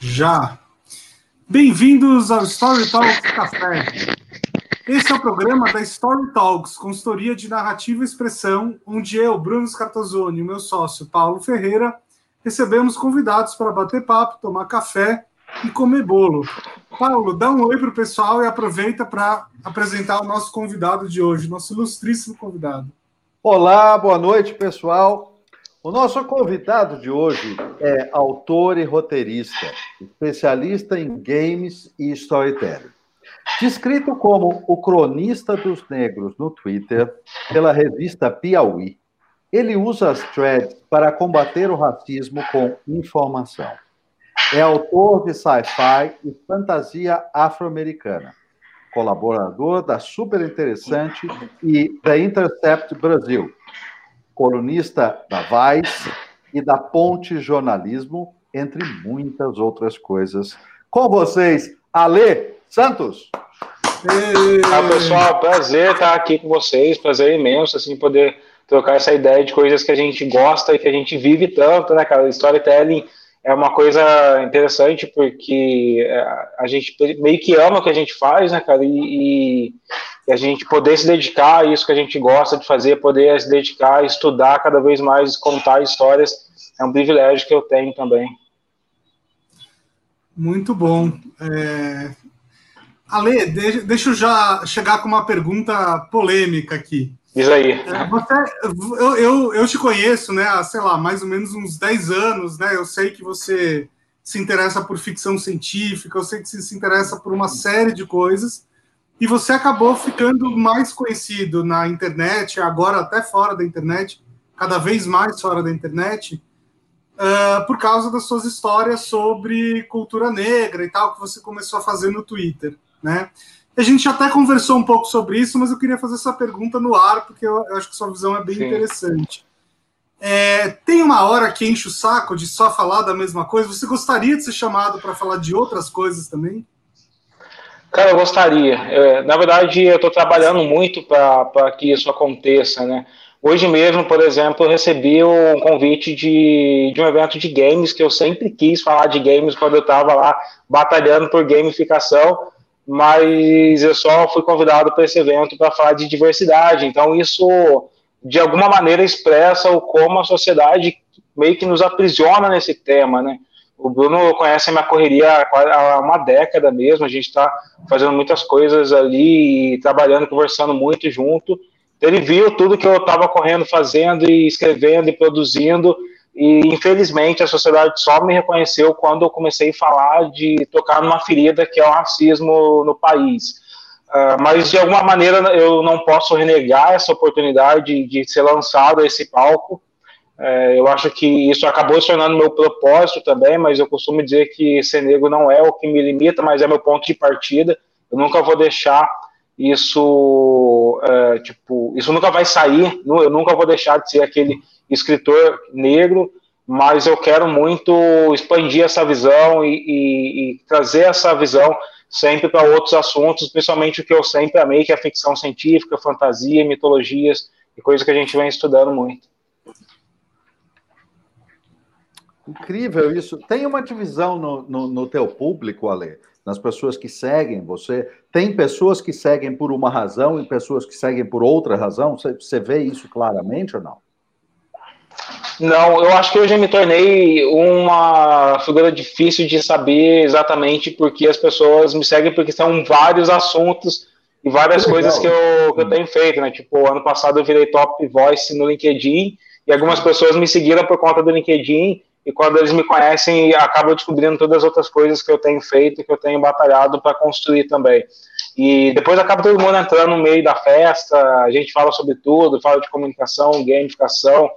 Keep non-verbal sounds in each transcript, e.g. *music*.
Já. Bem-vindos ao Story Talks Café. Esse é o programa da Story Talks, consultoria de narrativa e expressão, onde eu, Bruno Scartozoni e meu sócio Paulo Ferreira recebemos convidados para bater papo, tomar café e comer bolo. Paulo, dá um oi para o pessoal e aproveita para apresentar o nosso convidado de hoje, nosso ilustríssimo convidado. Olá, boa noite, pessoal. O nosso convidado de hoje é autor e roteirista, especialista em games e storytelling. Descrito como o cronista dos negros no Twitter pela revista Piauí, ele usa as threads para combater o racismo com informação. É autor de sci-fi e fantasia afro-americana, colaborador da Super Interessante e da Intercept Brasil, colunista da Vice e da Ponte Jornalismo, entre muitas outras coisas. Com vocês, Ale Santos. Ah, pessoal, prazer estar aqui com vocês, prazer imenso, assim, poder trocar essa ideia de coisas que a gente gosta e que a gente vive tanto, né, cara? Storytelling é uma coisa interessante porque é, a gente meio que ama o que a gente faz, né, cara? E, e, a gente poder se dedicar a isso que a gente gosta de fazer, poder se dedicar a estudar cada vez mais, contar histórias, é um privilégio que eu tenho também. Muito bom. É... Ale, deixa eu já chegar com uma pergunta polêmica aqui. Diz aí. É, você, eu, eu, eu, te conheço, né, há, sei lá, mais ou menos uns 10 anos, né? Eu sei que você se interessa por ficção científica, eu sei que você se interessa por uma série de coisas, e você acabou ficando mais conhecido na internet, agora até fora da internet, cada vez mais fora da internet, uh, por causa das suas histórias sobre cultura negra e tal, que você começou a fazer no Twitter, né? A gente até conversou um pouco sobre isso, mas eu queria fazer essa pergunta no ar, porque eu, acho que sua visão é bem Sim. interessante. É, tem uma hora que enche o saco de só falar da mesma coisa? Você gostaria de ser chamado para falar de outras coisas também? Cara, eu gostaria. É, na verdade, eu estou trabalhando muito para que isso aconteça, né? Hoje mesmo, por exemplo, eu recebi um convite de, de um evento de games, que eu sempre quis falar de games quando eu estava lá batalhando por gamificação mas eu só fui convidado para esse evento para falar de diversidade. Então, isso, de alguma maneira, expressa o como a sociedade meio que nos aprisiona nesse tema, né? O Bruno conhece a minha correria há uma década mesmo, a gente está fazendo muitas coisas ali, trabalhando, conversando muito junto. Ele viu tudo que eu estava correndo, fazendo e escrevendo e produzindo, e infelizmente a sociedade só me reconheceu quando eu comecei a falar de tocar numa ferida que é o racismo no país. Uh, mas de alguma maneira eu não posso renegar essa oportunidade de ser lançado a esse palco. Uh, eu acho que isso acabou se tornando meu propósito também, mas eu costumo dizer que ser negro não é o que me limita, mas é meu ponto de partida. Eu nunca vou deixar isso, uh, tipo, isso nunca vai sair. Eu nunca vou deixar de ser aquele escritor negro, mas eu quero muito expandir essa visão e, e, e trazer essa visão sempre para outros assuntos, principalmente o que eu sempre amei, que é a ficção científica, fantasia, mitologias, e coisa que a gente vem estudando muito. Incrível isso. Tem uma divisão no, no, no teu público, Ale, nas pessoas que seguem você. Tem pessoas que seguem por uma razão e pessoas que seguem por outra razão? Você, você vê isso claramente ou não? Não, eu acho que eu já me tornei uma figura difícil de saber exatamente porque as pessoas me seguem, porque são vários assuntos e várias que coisas que eu, que eu tenho feito, né? Tipo, ano passado eu virei top voice no LinkedIn e algumas pessoas me seguiram por conta do LinkedIn e quando eles me conhecem acabam descobrindo todas as outras coisas que eu tenho feito, que eu tenho batalhado para construir também. E depois acaba todo mundo entrando no meio da festa, a gente fala sobre tudo, fala de comunicação, gamificação,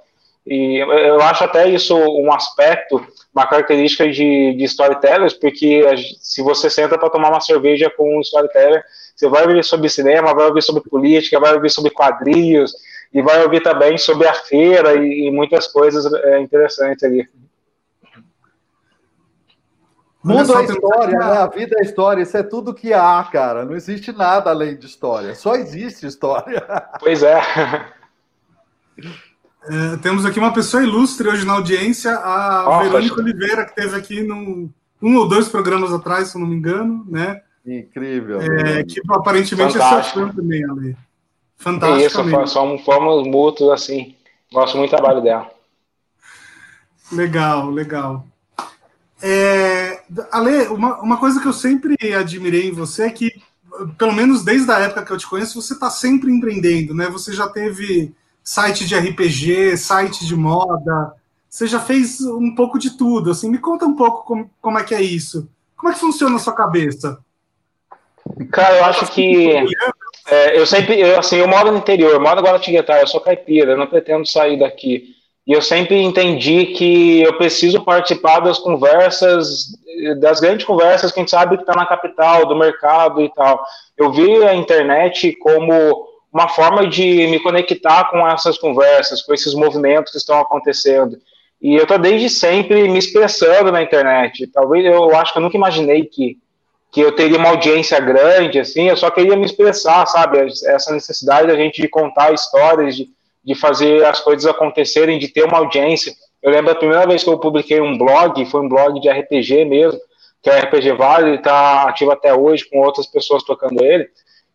e eu acho até isso um aspecto, uma característica de, de storytellers, porque se você senta para tomar uma cerveja com um storyteller, você vai ouvir sobre cinema, vai ouvir sobre política, vai ouvir sobre quadrinhos, e vai ouvir também sobre a feira e, e muitas coisas é, interessantes ali. Mundo é história, né? A vida é história, isso é tudo que há, cara. Não existe nada além de história, só existe história. *laughs* Pois é. É, temos aqui uma pessoa ilustre hoje na audiência, a oh, Verônica Oliveira, que esteve aqui no, um ou dois programas atrás, se eu não me engano, né? Incrível. É, que aparentemente Fantástico. é seu fã também, Ale. Fantástico. Isso, somos, somos mútuos, assim. Gosto muito do trabalho dela. Legal, legal. É, Ale, uma, uma coisa que eu sempre admirei em você é que, pelo menos desde a época que eu te conheço, você está sempre empreendendo, né? Você já teve site de RPG, site de moda, você já fez um pouco de tudo. Assim, me conta um pouco como, como é que é isso. Como é que funciona a sua cabeça? Cara, eu acho que é, eu sempre, eu, assim, eu moro no interior, moro agora em Guitar, eu sou caipira, eu não pretendo sair daqui. E eu sempre entendi que eu preciso participar das conversas, das grandes conversas que a gente sabe que está na capital, do mercado e tal. Eu vi a internet como uma forma de me conectar com essas conversas, com esses movimentos que estão acontecendo. E eu estou desde sempre me expressando na internet. Talvez eu acho que eu nunca imaginei que que eu teria uma audiência grande, assim, eu só queria me expressar, sabe? Essa necessidade da gente de contar histórias, de, de fazer as coisas acontecerem, de ter uma audiência. Eu lembro a primeira vez que eu publiquei um blog, foi um blog de RPG mesmo, que é RPG Vale, está ativo até hoje, com outras pessoas tocando ele,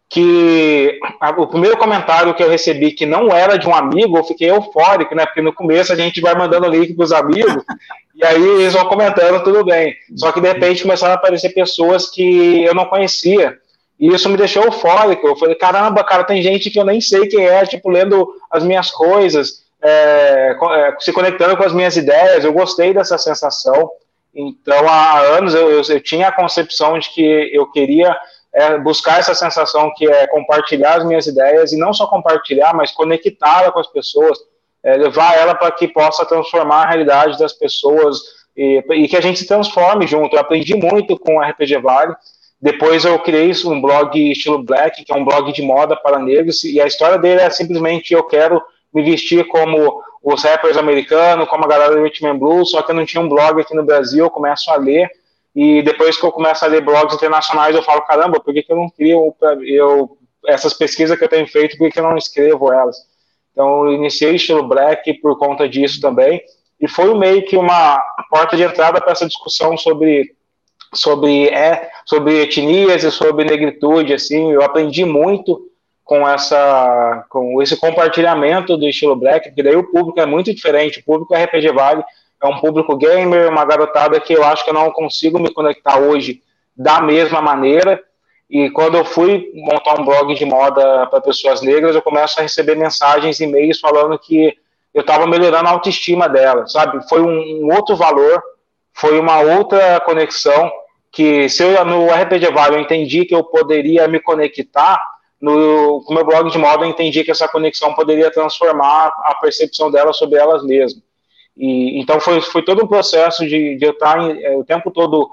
que a, o primeiro comentário que eu recebi que não era de um amigo, eu fiquei eufórico, né? Porque no começo a gente vai mandando link para os amigos, e aí eles vão comentando, tudo bem. Só que de repente começaram a aparecer pessoas que eu não conhecia. E isso me deixou eufórico. Eu falei, caramba, cara, tem gente que eu nem sei quem é, tipo, lendo as minhas coisas, é, é, se conectando com as minhas ideias. Eu gostei dessa sensação. Então, há anos eu, eu, eu tinha a concepção de que eu queria é, buscar essa sensação que é compartilhar as minhas ideias e não só compartilhar, mas conectá-la com as pessoas é, levar ela para que possa transformar a realidade das pessoas e, e, que a gente se transforme junto. Eu aprendi muito com o RPG Vale. Depois eu criei um blog estilo Black, que é um blog de moda para negros, e a história dele é simplesmente eu quero me vestir como os rappers americanos, como a galera do Rhythm Blues, só que eu não tinha um blog aqui no Brasil, eu começo a ler, e depois que eu começo a ler blogs internacionais, eu falo, caramba, por que, que eu não crio eu, essas pesquisas que eu tenho feito, por que, que eu não escrevo elas? Então, eu iniciei estilo black por conta disso também. E foi meio que uma porta de entrada para essa discussão sobre, sobre, é, sobre etnias e sobre negritude. Assim, eu aprendi muito com, essa, com esse compartilhamento do estilo black, porque daí o público é muito diferente. O público RPG Vale é um público gamer, uma garotada que eu acho que eu não consigo me conectar hoje da mesma maneira. E quando eu fui montar um blog de moda para pessoas negras, eu começo a receber mensagens, e-mails falando que eu estava melhorando a autoestima dela, sabe? Foi um, um, outro valor, foi uma outra conexão que se eu no RPG Vale eu entendi que eu poderia me conectar, no, no meu blog de moda eu entendi que essa conexão poderia transformar a percepção dela sobre elas mesmas. E, então foi, foi todo um processo de, de eu estar é, o tempo todo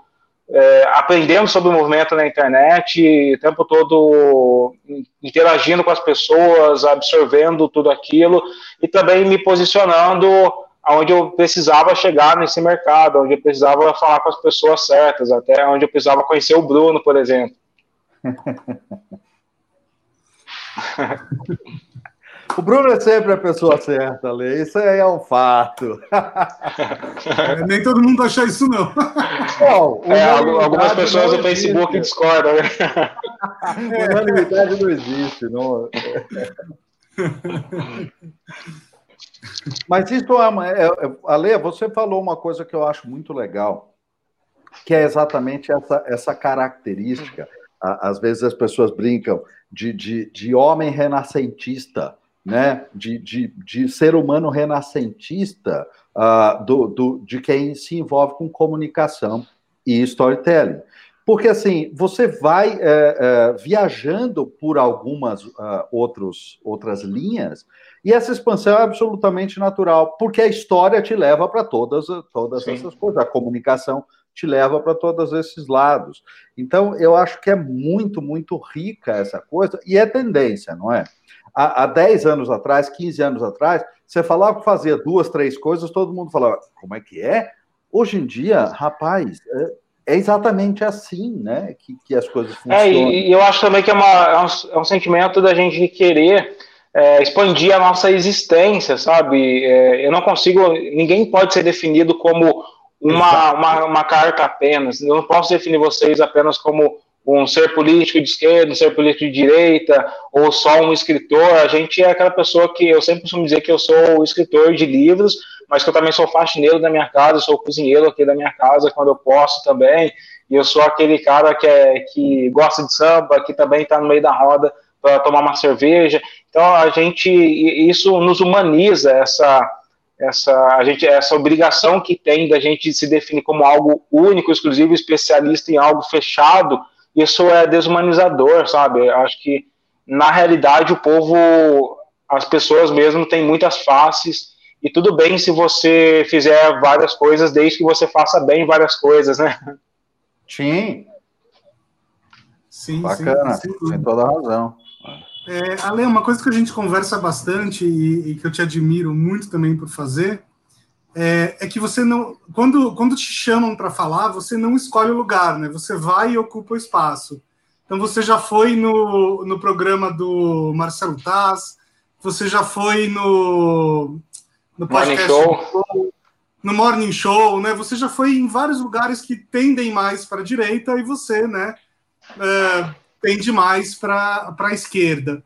é, aprendendo sobre o movimento na internet, o tempo todo interagindo com as pessoas, absorvendo tudo aquilo e também me posicionando onde eu precisava chegar nesse mercado, onde eu precisava falar com as pessoas certas, até onde eu precisava conhecer o Bruno, por exemplo. *laughs* O Bruno é sempre a pessoa certa, Lê. Isso aí é um fato. É, *laughs* nem todo mundo acha isso, não. Bom, *laughs* é, algumas pessoas no Facebook discordam. Né? Unanimidade não existe. Não... Mas isso é, uma, é, é, Ale, você falou uma coisa que eu acho muito legal, que é exatamente essa, essa característica. Às vezes as pessoas brincam de, de, de homem renascentista né, de, de, de ser humano renascentista uh, do, do, de quem se envolve com comunicação e storytelling. Porque, assim, você vai é, é, viajando por algumas uh, outros, outras linhas e essa expansão é absolutamente natural, porque a história te leva para todas, todas essas coisas, a comunicação te leva para todos esses lados. Então, eu acho que é muito, muito rica essa coisa, e é tendência, não é? há, há 10 anos atrás, 15 anos atrás, você falava que fazia duas, três coisas, todo mundo falava, como é que é? Hoje em dia, rapaz, é, é exatamente assim, né, que, que as coisas funcionam. É, e, eu acho também que é, uma, é, um, é um sentimento da gente querer é, expandir a nossa existência, sabe? É, eu não consigo, ninguém pode ser definido como uma, uma, uma carta apenas. Eu não posso definir vocês apenas como um ser político de esquerda, um ser político de direita, ou só um escritor. A gente é aquela pessoa que eu sempre costumo dizer que eu sou o escritor de livros, mas que eu também sou faxineiro da minha casa, sou cozinheiro aqui da minha casa quando eu posso também. E eu sou aquele cara que, é, que gosta de samba, que também está no meio da roda para tomar uma cerveja. Então a gente isso nos humaniza essa essa a gente essa obrigação que tem da gente se definir como algo único, exclusivo, especialista em algo fechado. Isso é desumanizador, sabe? Eu acho que na realidade o povo, as pessoas mesmo têm muitas faces e tudo bem se você fizer várias coisas, desde que você faça bem várias coisas, né? Sim. Sim, Bacana, sim, tem toda a razão. É, Ale, uma coisa que a gente conversa bastante e, e que eu te admiro muito também por fazer é, é que você não, quando, quando te chamam para falar, você não escolhe o lugar, né? Você vai e ocupa o espaço. Então você já foi no, no programa do Marcelo Taz, você já foi no, no podcast Morning Show. no Morning Show, né? Você já foi em vários lugares que tendem mais para a direita e você, né? É, tende mais para a esquerda.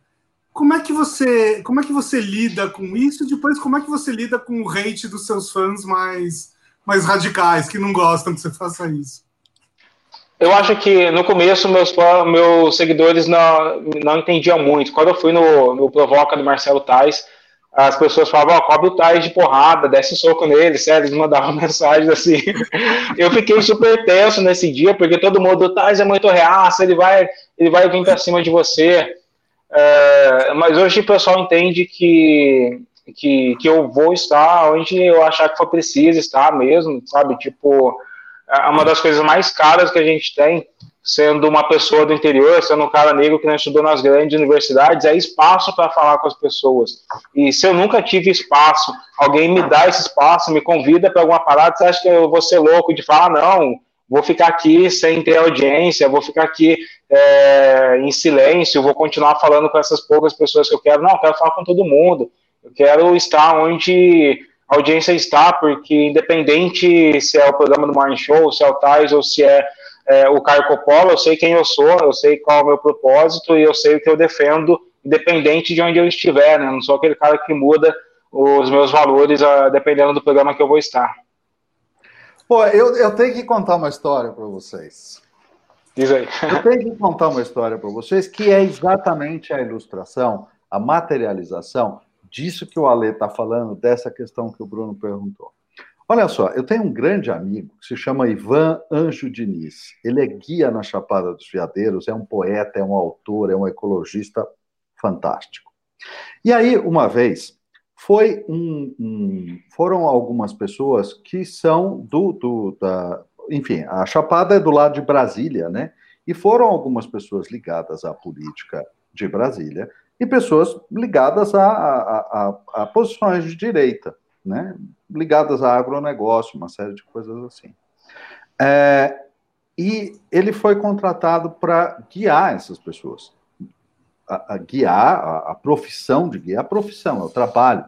Como é que você como é que você lida com isso? E depois como é que você lida com o hate dos seus fãs mais mais radicais que não gostam que você faça isso? Eu acho que no começo meus meus seguidores não, não entendiam muito. Quando eu fui no, no Provoca do Marcelo Tais, as pessoas falavam, oh, cobre o Tais de porrada, desce soco nele, sério, eles mandavam *laughs* mensagens assim. eu fiquei super tenso nesse dia, porque todo mundo, o Tais é muito reaça, ele vai, ele vai vir para cima de você. É, mas hoje o pessoal entende que, que, que eu vou estar onde eu achar que for preciso estar mesmo, sabe? Tipo, é uma das coisas mais caras que a gente tem sendo uma pessoa do interior, sendo um cara negro que não estudou nas grandes universidades, é espaço para falar com as pessoas. E se eu nunca tive espaço, alguém me dá esse espaço, me convida para alguma parada, você acha que eu vou ser louco de falar, não, vou ficar aqui sem ter audiência, vou ficar aqui é, em silêncio, vou continuar falando com essas poucas pessoas que eu quero. Não, eu quero falar com todo mundo. Eu quero estar onde a audiência está, porque independente se é o programa do Morning Show, se é o Tais ou se é é, o Caio Coppola, eu sei quem eu sou, eu sei qual é o meu propósito e eu sei o que eu defendo, independente de onde eu estiver, né? Eu não sou aquele cara que muda os meus valores a, ah, dependendo do programa que eu vou estar. Pô, eu, eu tenho que contar uma história para vocês. Diz aí. Eu tenho que contar uma história para vocês que é exatamente a ilustração, a materialização disso que o Ale está falando, dessa questão que o Bruno perguntou. Olha só, eu tenho um grande amigo que se chama Ivan Anjo Diniz. Ele é guia na Chapada dos Veadeiros, é um poeta, é um autor, é um ecologista fantástico. E aí, uma vez, foi um, um, foram algumas pessoas que são do, do da, enfim, a Chapada é do lado de Brasília, né? E foram algumas pessoas ligadas à política de Brasília e pessoas ligadas a, a, a, a posições de direita né, ligadas a agronegócio, uma série de coisas assim. É, e ele foi contratado para guiar essas pessoas, a, a guiar a, a, profissão de guia, a profissão, é o trabalho.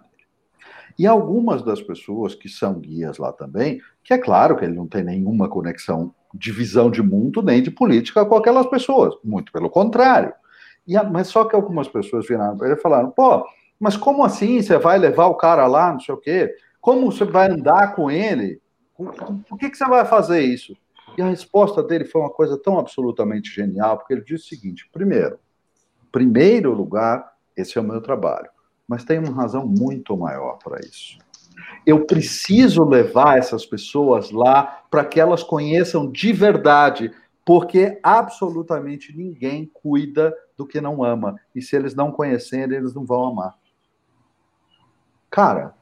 E algumas das pessoas que são guias lá também, que é claro que ele não tem nenhuma conexão de visão de mundo nem de política com aquelas pessoas, muito pelo contrário. E, mas só que algumas pessoas viraram para ele e falaram: pô, mas como assim? Você vai levar o cara lá, não sei o quê? Como você vai andar com ele? Por que, que você vai fazer isso? E a resposta dele foi uma coisa tão absolutamente genial, porque ele disse o seguinte: primeiro, primeiro lugar, esse é o meu trabalho, mas tem uma razão muito maior para isso. Eu preciso levar essas pessoas lá para que elas conheçam de verdade, porque absolutamente ninguém cuida do que não ama. E se eles não conhecerem, eles não vão amar. Cara,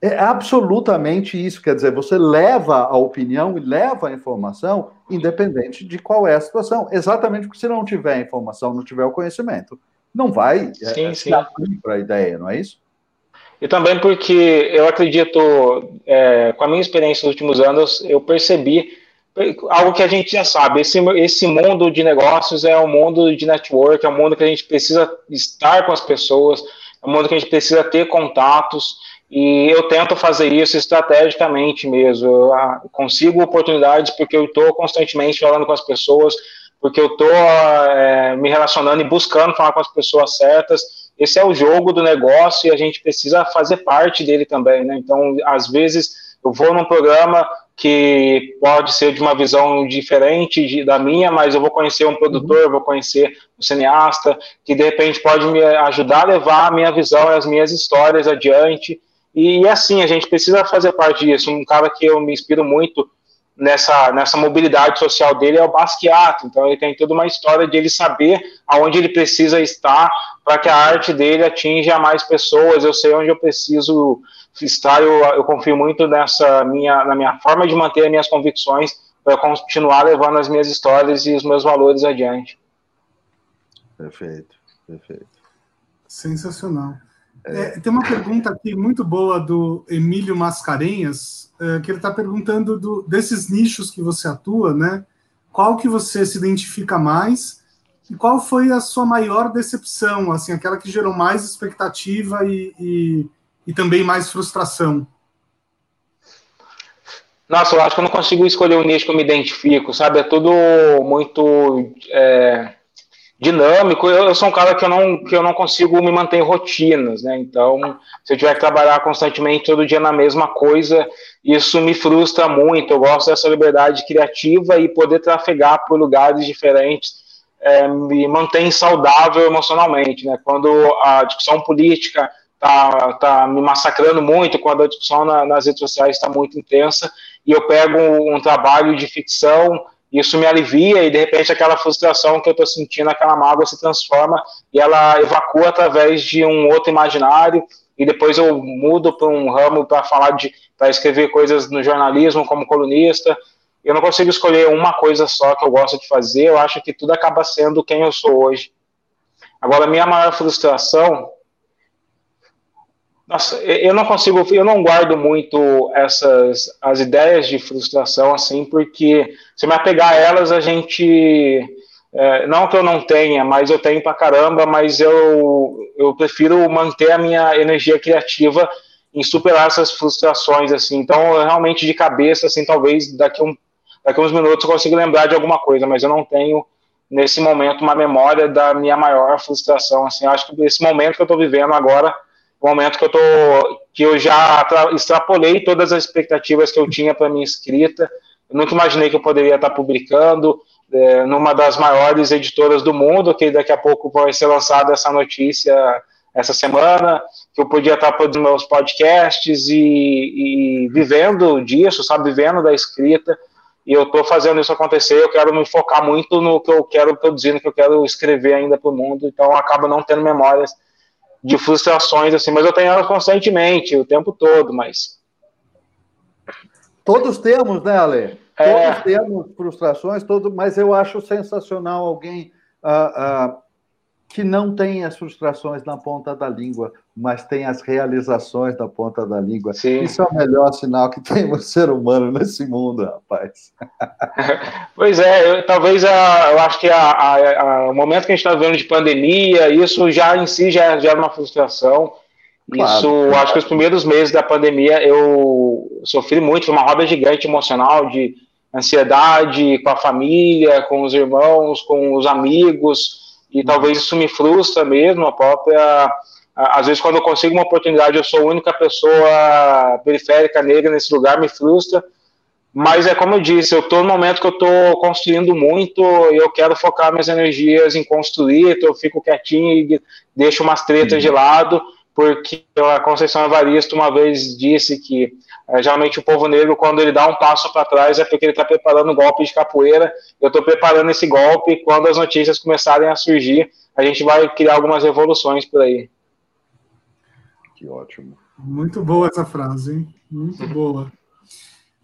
é absolutamente isso. Quer dizer, você leva a opinião e leva a informação, independente de qual é a situação. Exatamente porque se não tiver a informação, não tiver o conhecimento, não vai é, sim, é, sim. para a ideia, não é isso? E também porque eu acredito, é, com a minha experiência nos últimos anos, eu percebi algo que a gente já sabe. Esse, esse mundo de negócios é um mundo de network, é um mundo que a gente precisa estar com as pessoas, é um mundo que a gente precisa ter contatos. e eu tento fazer isso estrategicamente mesmo. Eu ah, consigo oportunidades porque eu estou constantemente falando com as pessoas, porque eu estou é, me relacionando e buscando falar com as pessoas certas. Esse é o jogo do negócio e a gente precisa fazer parte dele também, né? Então, às vezes, eu vou num programa que pode ser de uma visão diferente de, da minha, mas eu vou conhecer um produtor, uhum. vou conhecer um cineasta, que de repente pode me ajudar a levar a minha visão e as minhas histórias adiante. E, e assim, a gente precisa fazer parte disso. Um cara que eu me inspiro muito nessa, nessa mobilidade social dele é o Basquiat. Então, ele tem toda uma história de ele saber aonde ele precisa estar para que a arte dele atinja mais pessoas. Eu sei onde eu preciso estar. Eu, eu confio muito nessa minha, na minha forma de manter as minhas convicções para continuar levando as minhas histórias e os meus valores adiante. Perfeito, perfeito. Sensacional. É, tem uma pergunta aqui muito boa do Emílio Mascarenhas, é, que ele está perguntando do, desses nichos que você atua, né? Qual que você se identifica mais e qual foi a sua maior decepção, assim, aquela que gerou mais expectativa e, e, e também mais frustração? Nossa, eu acho que eu não consigo escolher um nicho que eu me identifico, sabe? É tudo muito é, dinâmico. Eu, eu, sou um cara que eu, não, que eu não consigo me manter em rotinas, né? Então, se eu tiver que trabalhar constantemente todo dia na mesma coisa, isso me frustra muito. Eu gosto dessa liberdade criativa e poder trafegar por lugares diferentes é, me mantém saudável emocionalmente, né? Quando a discussão política tá, tá me massacrando muito, quando a discussão na, nas redes sociais está muito intensa, e eu pego um, um trabalho de ficção isso me alivia e de repente aquela frustração que eu estou sentindo, aquela mágoa se transforma e ela evacua através de um outro imaginário e depois eu mudo para um ramo para falar de para escrever coisas no jornalismo como colunista. Eu não consigo escolher uma coisa só que eu gosto de fazer. Eu acho que tudo acaba sendo quem eu sou hoje. Agora, minha maior frustração nossa, eu não consigo, eu não guardo muito essas as ideias de frustração assim, porque se me apegar a elas, a gente é, não que eu não tenha, mas eu tenho pra caramba, mas eu eu prefiro manter a minha energia criativa em superar essas frustrações assim. Então, realmente de cabeça assim, talvez daqui um daqui uns minutos eu consiga lembrar de alguma coisa, mas eu não tenho nesse momento uma memória da minha maior frustração assim. Eu acho que esse momento que eu estou vivendo agora momento que eu tô que eu já extrapolei todas as expectativas que eu tinha para minha escrita. Eu nunca imaginei que eu poderia estar publicando é, numa das maiores editoras do mundo, que daqui a pouco vai ser lançada essa notícia essa semana, que eu podia estar produzindo meus podcasts e, e vivendo disso, sabe, vivendo da escrita. E eu estou fazendo isso acontecer. Eu quero me focar muito no que eu quero produzir, no que eu quero escrever ainda para o mundo. Então, acaba não tendo memórias de frustrações, assim, mas eu tenho elas constantemente, o tempo todo, mas. Todos temos, né, Ale? É... Todos temos frustrações, todo, mas eu acho sensacional alguém uh, uh, que não tem as frustrações na ponta da língua, mas tem as realizações na ponta da língua. Sim. Isso é o melhor sinal que tem o *laughs* ser humano nesse mundo, rapaz. *laughs* Pois é, eu, talvez a, eu acho que a, a, o momento que a gente está vivendo de pandemia, isso já em si já gera uma frustração. Claro, isso, claro. acho que os primeiros meses da pandemia eu sofri muito, foi uma roda gigante emocional de ansiedade com a família, com os irmãos, com os amigos e talvez isso me frustra mesmo, a própria. Às vezes, quando eu consigo uma oportunidade, eu sou a única pessoa periférica negra nesse lugar, me frustra. Mas é como eu disse, eu estou no momento que eu estou construindo muito e eu quero focar minhas energias em construir, então eu fico quietinho e deixo umas tretas de lado, porque a Conceição Evaristo uma vez disse que é, geralmente o povo negro, quando ele dá um passo para trás, é porque ele está preparando um golpe de capoeira. Eu estou preparando esse golpe. Quando as notícias começarem a surgir, a gente vai criar algumas revoluções por aí. Que ótimo. Muito boa essa frase, hein? Muito *laughs* boa.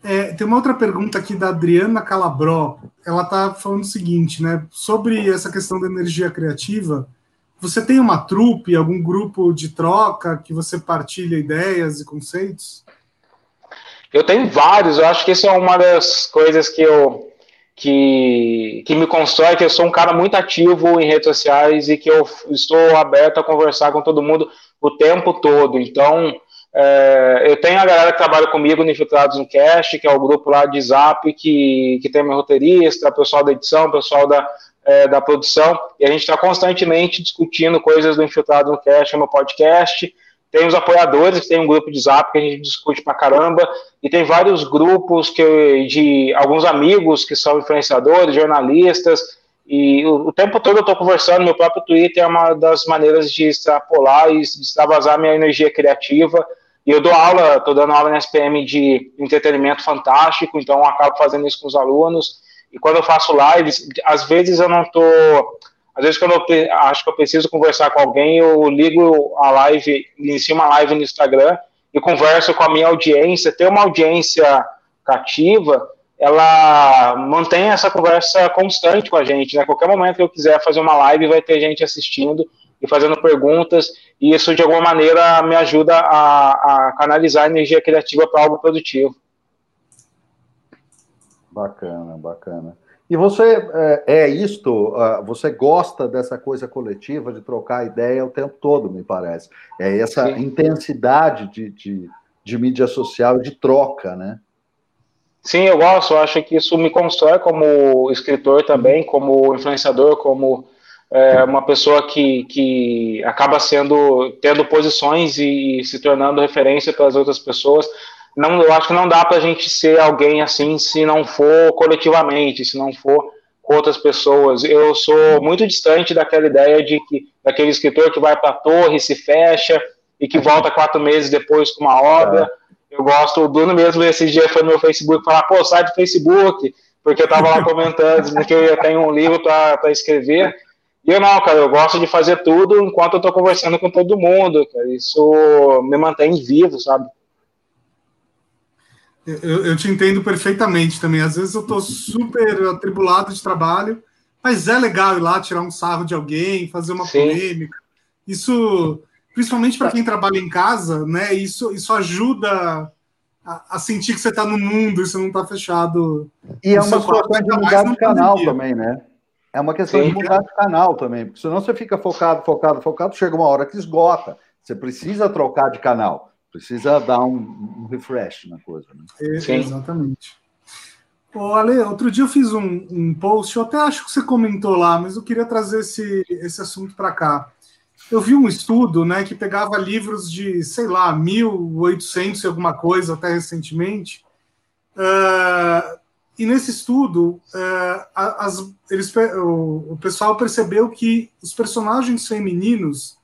É, tem uma outra pergunta aqui da Adriana Calabró. Ela está falando o seguinte, né? Sobre essa questão da energia criativa. Você tem uma trupe, algum grupo de troca que você partilha ideias e conceitos? Eu tenho vários, eu acho que isso é uma das coisas que eu que, que me constrói, que eu sou um cara muito ativo em redes sociais e que eu estou aberto a conversar com todo mundo o tempo todo. Então, É, eu tenho a galera que trabalha comigo no Infiltrados no Cast, que é o grupo lá de Zap, que, que tem meu roteirista, pessoal da edição, pessoal da, é, da produção, e a gente está constantemente discutindo coisas do Infiltrado no Cast, no podcast. Tem os apoiadores, que tem um grupo de Zap que a gente discute pra caramba, e tem vários grupos que, de alguns amigos que são influenciadores, jornalistas, e o, o tempo todo eu estou conversando, meu próprio Twitter é uma das maneiras de extrapolar e extravasar minha energia criativa, e eu dou aula, estou dando aula na SPM de entretenimento fantástico, então acabo fazendo isso com os alunos. E quando eu faço lives, às vezes eu não estou. Às vezes, quando eu acho que eu preciso conversar com alguém, eu ligo a live, inicio uma live no Instagram e converso com a minha audiência. Ter uma audiência cativa, ela mantém essa conversa constante com a gente. Né? Qualquer momento que eu quiser fazer uma live, vai ter gente assistindo e fazendo perguntas, e isso de alguma maneira me ajuda a, a canalizar a energia criativa para algo produtivo. Bacana, bacana. E você é, é isto? Uh, você gosta dessa coisa coletiva de trocar ideia o tempo todo, me parece. É essa Sim. intensidade de, de, de mídia social, de troca, né? Sim, eu gosto. Acho que isso me constrói como escritor também, como influenciador, como é, uma pessoa que, que acaba sendo tendo posições e, se tornando referência para as outras pessoas. Não, eu acho que não dá para a gente ser alguém assim se não for coletivamente, se não for com outras pessoas. Eu sou muito distante daquela ideia de que daquele escritor que vai para a torre, se fecha e que volta quatro meses depois com uma obra. Eu gosto, o Bruno mesmo esse dia foi no meu Facebook falar, pô, sai do Facebook, porque eu estava lá comentando que eu tenho um livro para escrever. E eu não, cara, eu gosto de fazer tudo enquanto eu tô conversando com todo mundo, cara. Isso me mantém vivo, sabe? Eu, eu te entendo perfeitamente também. Às vezes eu tô super atribulado de trabalho, mas é legal ir lá tirar um sarro de alguém, fazer uma Sim. polêmica. Isso, principalmente para quem trabalha em casa, né? Isso, isso ajuda a, a sentir que você está no mundo e você não está fechado. E é uma situação de mudar de canal também, né? É uma questão Sim. de mudar de canal também, porque senão você fica focado, focado, focado, chega uma hora que esgota. Você precisa trocar de canal, precisa dar um, um refresh na coisa. Né? É, exatamente. Ô, Ale, outro dia eu fiz um, um, post, eu até acho que você comentou lá, mas eu queria trazer esse, esse assunto para cá. Eu vi um estudo né, que pegava livros de, sei lá, 1800 e alguma coisa, até recentemente, uh, e nesse estudo, é, as, eles, o, o, pessoal percebeu que os personagens femininos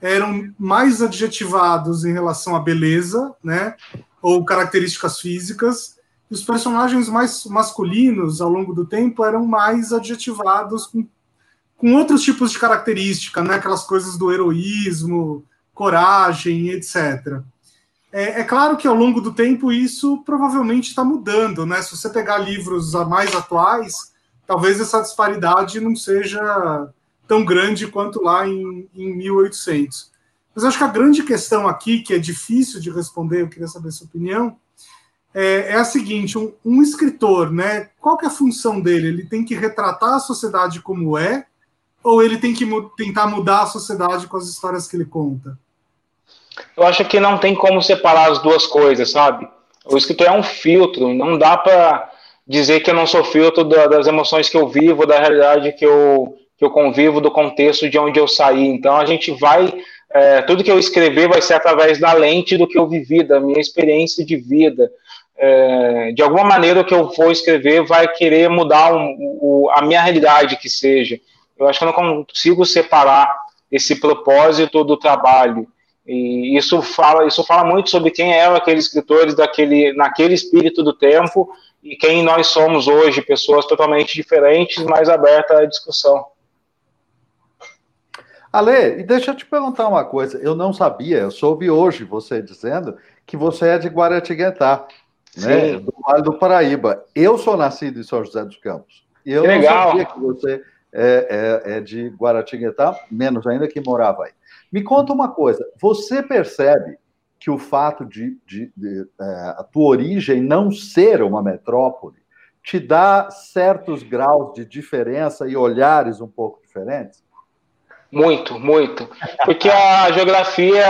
eram mais adjetivados em relação à beleza, né, ou características físicas, e os personagens mais masculinos, ao longo do tempo, eram mais adjetivados com, com outros tipos de característica, né, aquelas coisas do heroísmo, coragem, etc. É, é, claro que ao longo do tempo isso provavelmente está mudando, né? Se você pegar livros mais atuais, talvez essa disparidade não seja tão grande quanto lá em, em 1800. Mas acho que a grande questão aqui, que é difícil de responder, eu queria saber sua opinião, é, é a seguinte: um, um, escritor, né? Qual que é a função dele? Ele tem que retratar a sociedade como é, ou ele tem que mu tentar mudar a sociedade com as histórias que ele conta? Eu acho que não tem como separar as duas coisas, sabe? O escritor é um filtro, não dá para dizer que eu não sou filtro das emoções que eu vivo, da realidade que eu, que eu convivo, do contexto de onde eu saí. Então a gente vai, é, tudo que eu escrever vai ser através da lente do que eu vivi, da minha experiência de vida. É, de alguma maneira o que eu vou escrever vai querer mudar um, um, a minha realidade que seja. Eu acho que eu não consigo separar esse propósito do trabalho. E isso fala, isso fala muito sobre quem eram aqueles escritores daquele, naquele espírito do tempo e quem nós somos hoje, pessoas totalmente diferentes, mais abertas à discussão. Ale, e deixa eu te perguntar uma coisa. Eu não sabia, eu soube hoje você dizendo que você é de Guaratinguetá, né? Do Vale do Paraíba. Eu sou nascido em São José dos Campos. E eu que não legal. sabia que você é, é, é de Guaratinguetá, menos ainda que morava aí. Me conta uma coisa: você percebe que o fato de, de, de é, a tua origem não ser uma metrópole te dá certos graus de diferença e olhares um pouco diferentes? Muito, muito. Porque a geografia,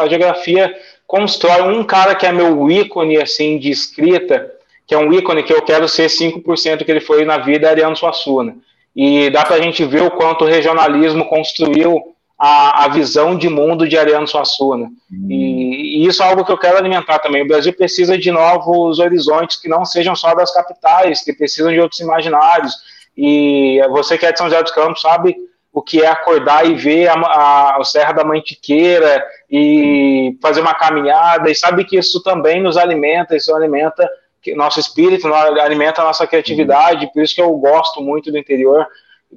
a geografia constrói um cara que é meu ícone assim de escrita, que é um ícone que eu quero ser 5% que ele foi na vida, Ariano Suassuna. E dá para a gente ver o quanto o regionalismo construiu a, a visão de mundo de Ariano Suassuna. Hum. E, e, isso é algo que eu quero alimentar também. O Brasil precisa de novos horizontes que não sejam só das capitais, que precisam de outros imaginários. E você que é de São José dos Campos sabe o que é acordar e ver a, a, a Serra da Mantiqueira e fazer uma caminhada, e sabe que isso também nos alimenta, isso alimenta nosso espírito, alimenta a nossa criatividade, por isso que eu gosto muito do interior.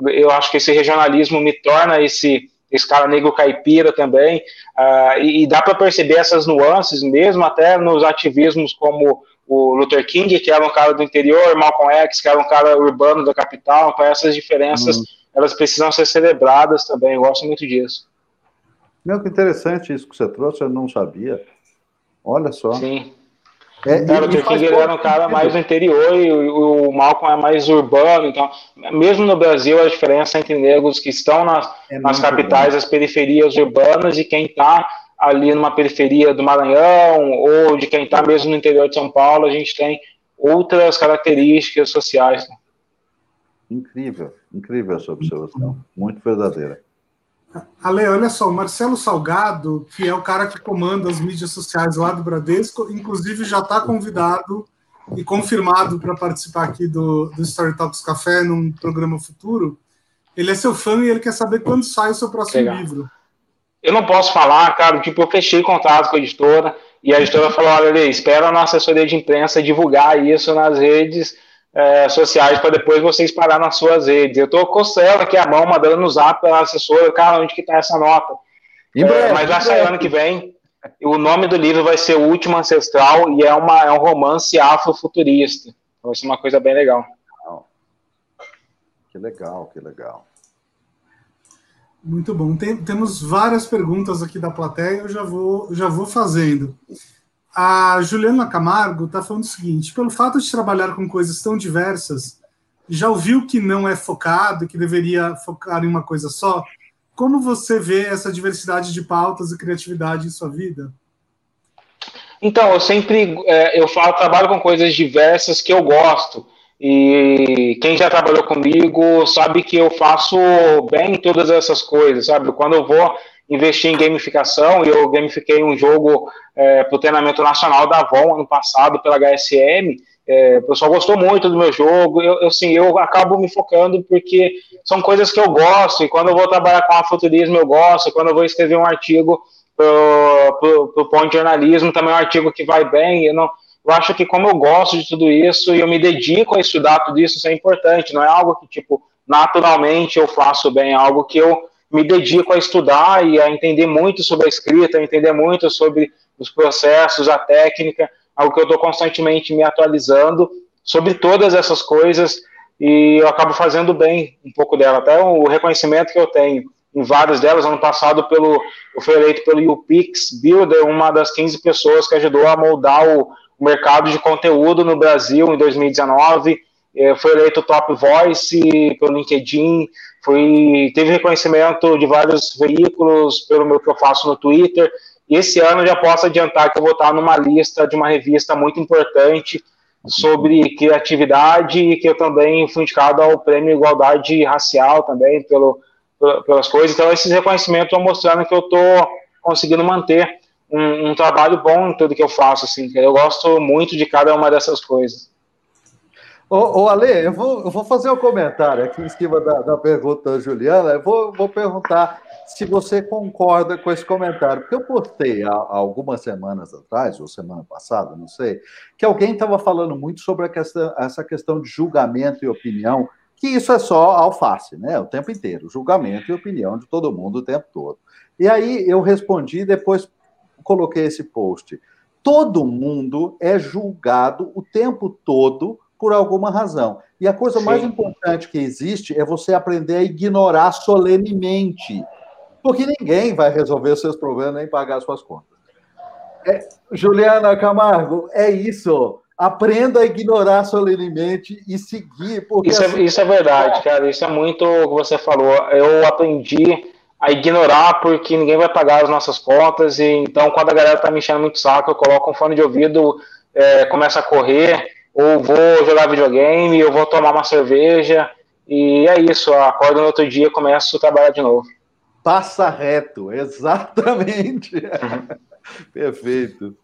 Eu acho que esse regionalismo me torna esse, esse cara negro caipira também, uh, e, e, dá para perceber essas nuances mesmo até nos ativismos como o Luther King, que era um cara do interior, Malcolm X, que era um cara urbano da capital, então essas diferenças, uhum. elas precisam ser celebradas também, eu gosto muito disso. Meu, que interessante isso que você trouxe, eu não sabia. Olha só. Sim. É, o Luther King ele era um cara mais do interior e o, o, Malcolm é mais urbano. Então, mesmo no Brasil, a diferença entre negros que estão nas, é nas capitais, bom. as periferias urbanas, e quem está ali numa periferia do Maranhão ou de quem está mesmo no interior de São Paulo, a gente tem outras características sociais. Né? Incrível, incrível essa observação, muito verdadeira. Ale, olha só, o Marcelo Salgado, que é o cara que comanda as mídias sociais lá do Bradesco, inclusive já está convidado e confirmado para participar aqui do, do Story Talks Café num programa futuro. Ele é seu fã e ele quer saber quando sai o seu próximo Legal. livro. Eu não posso falar, cara, tipo, eu fechei contato com a editora e a editora falou, olha, Ale, espera a nossa assessoria de imprensa divulgar isso nas redes é, sociais para depois vocês parar nas suas redes. Eu estou coçando aqui a mão, mandando no zap para a assessora, cara, onde que está essa nota? É, mas vai sair ano que vem. O nome do livro vai ser O Último Ancestral e é, uma, é um romance afrofuturista. Vai ser uma coisa bem legal. Que legal, que legal. Muito bom. Tem, temos várias perguntas aqui da plateia, eu já vou, já vou fazendo. A Juliana Camargo está falando o seguinte: pelo fato de trabalhar com coisas tão diversas, já ouviu que não é focado, que deveria focar em uma coisa só? Como você vê essa diversidade de pautas e criatividade em sua vida? Então, eu sempre é, eu falo, trabalho com coisas diversas que eu gosto. E quem já trabalhou comigo sabe que eu faço bem todas essas coisas, sabe? Quando eu vou investir em gamificação, e eu gamifiquei um jogo é, para o treinamento nacional da Avon ano passado pela HSM. É, o pessoal gostou muito do meu jogo. Eu, eu, assim, eu acabo me focando porque são coisas que eu gosto, e quando eu vou trabalhar com afuturismo eu gosto, quando eu vou escrever um artigo para o ponto de jornalismo, também é um artigo que vai bem. Eu, não, eu acho que como eu gosto de tudo isso e eu me dedico a estudar tudo isso, isso é importante. Não é algo que, tipo, naturalmente eu faço bem, é algo que eu me dedico a estudar e a entender muito sobre a escrita, a entender muito sobre os processos, a técnica, algo que eu estou constantemente me atualizando sobre todas essas coisas e eu acabo fazendo bem um pouco dela. Até o reconhecimento que eu tenho em várias delas, ano passado pelo, eu fui eleito pelo UPix Builder, uma das 15 pessoas que ajudou a moldar o, o mercado de conteúdo no Brasil em 2019. Eu fui eleito Top Voice pelo LinkedIn, Fui, teve reconhecimento de vários veículos pelo meu que eu faço no Twitter. E esse ano já posso adiantar que eu vou estar numa lista de uma revista muito importante sobre criatividade e que eu também fui indicado ao prêmio Igualdade Racial também pelo, pelas coisas. Então esses reconhecimentos estão mostrando que eu estou conseguindo manter um, um, trabalho bom em tudo que eu faço. Assim, eu gosto muito de cada uma dessas coisas. Ô, ô Ale, eu vou, eu vou fazer um comentário aqui em cima da, da pergunta da Juliana. Eu vou, vou perguntar se você concorda com esse comentário, porque eu postei há, há algumas semanas atrás, ou semana passada, não sei, que alguém estava falando muito sobre questão, essa questão de julgamento e opinião, que isso é só alface, né? O tempo inteiro, julgamento e opinião de todo mundo o tempo todo. E aí eu respondi, depois coloquei esse post. Todo mundo é julgado o tempo todo por alguma razão. E a coisa Sim. mais importante que existe é você aprender a ignorar solenemente. Porque ninguém vai resolver os seus problemas nem pagar suas contas. É, Juliana Camargo, é isso. Aprenda a ignorar solenemente e seguir. Porque isso, é, assim, isso é verdade, cara. Isso é muito o que você falou. Eu aprendi a ignorar porque ninguém vai pagar as nossas contas. E então, quando a galera tá me enchendo muito saco, eu coloco um fone de ouvido, é, começo a correr, ou vou jogar videogame, ou vou tomar uma cerveja. E é isso, acordo no outro dia, começo a trabalhar de novo. Passa reto, *laughs* exatamente. Uhum. Perfeito.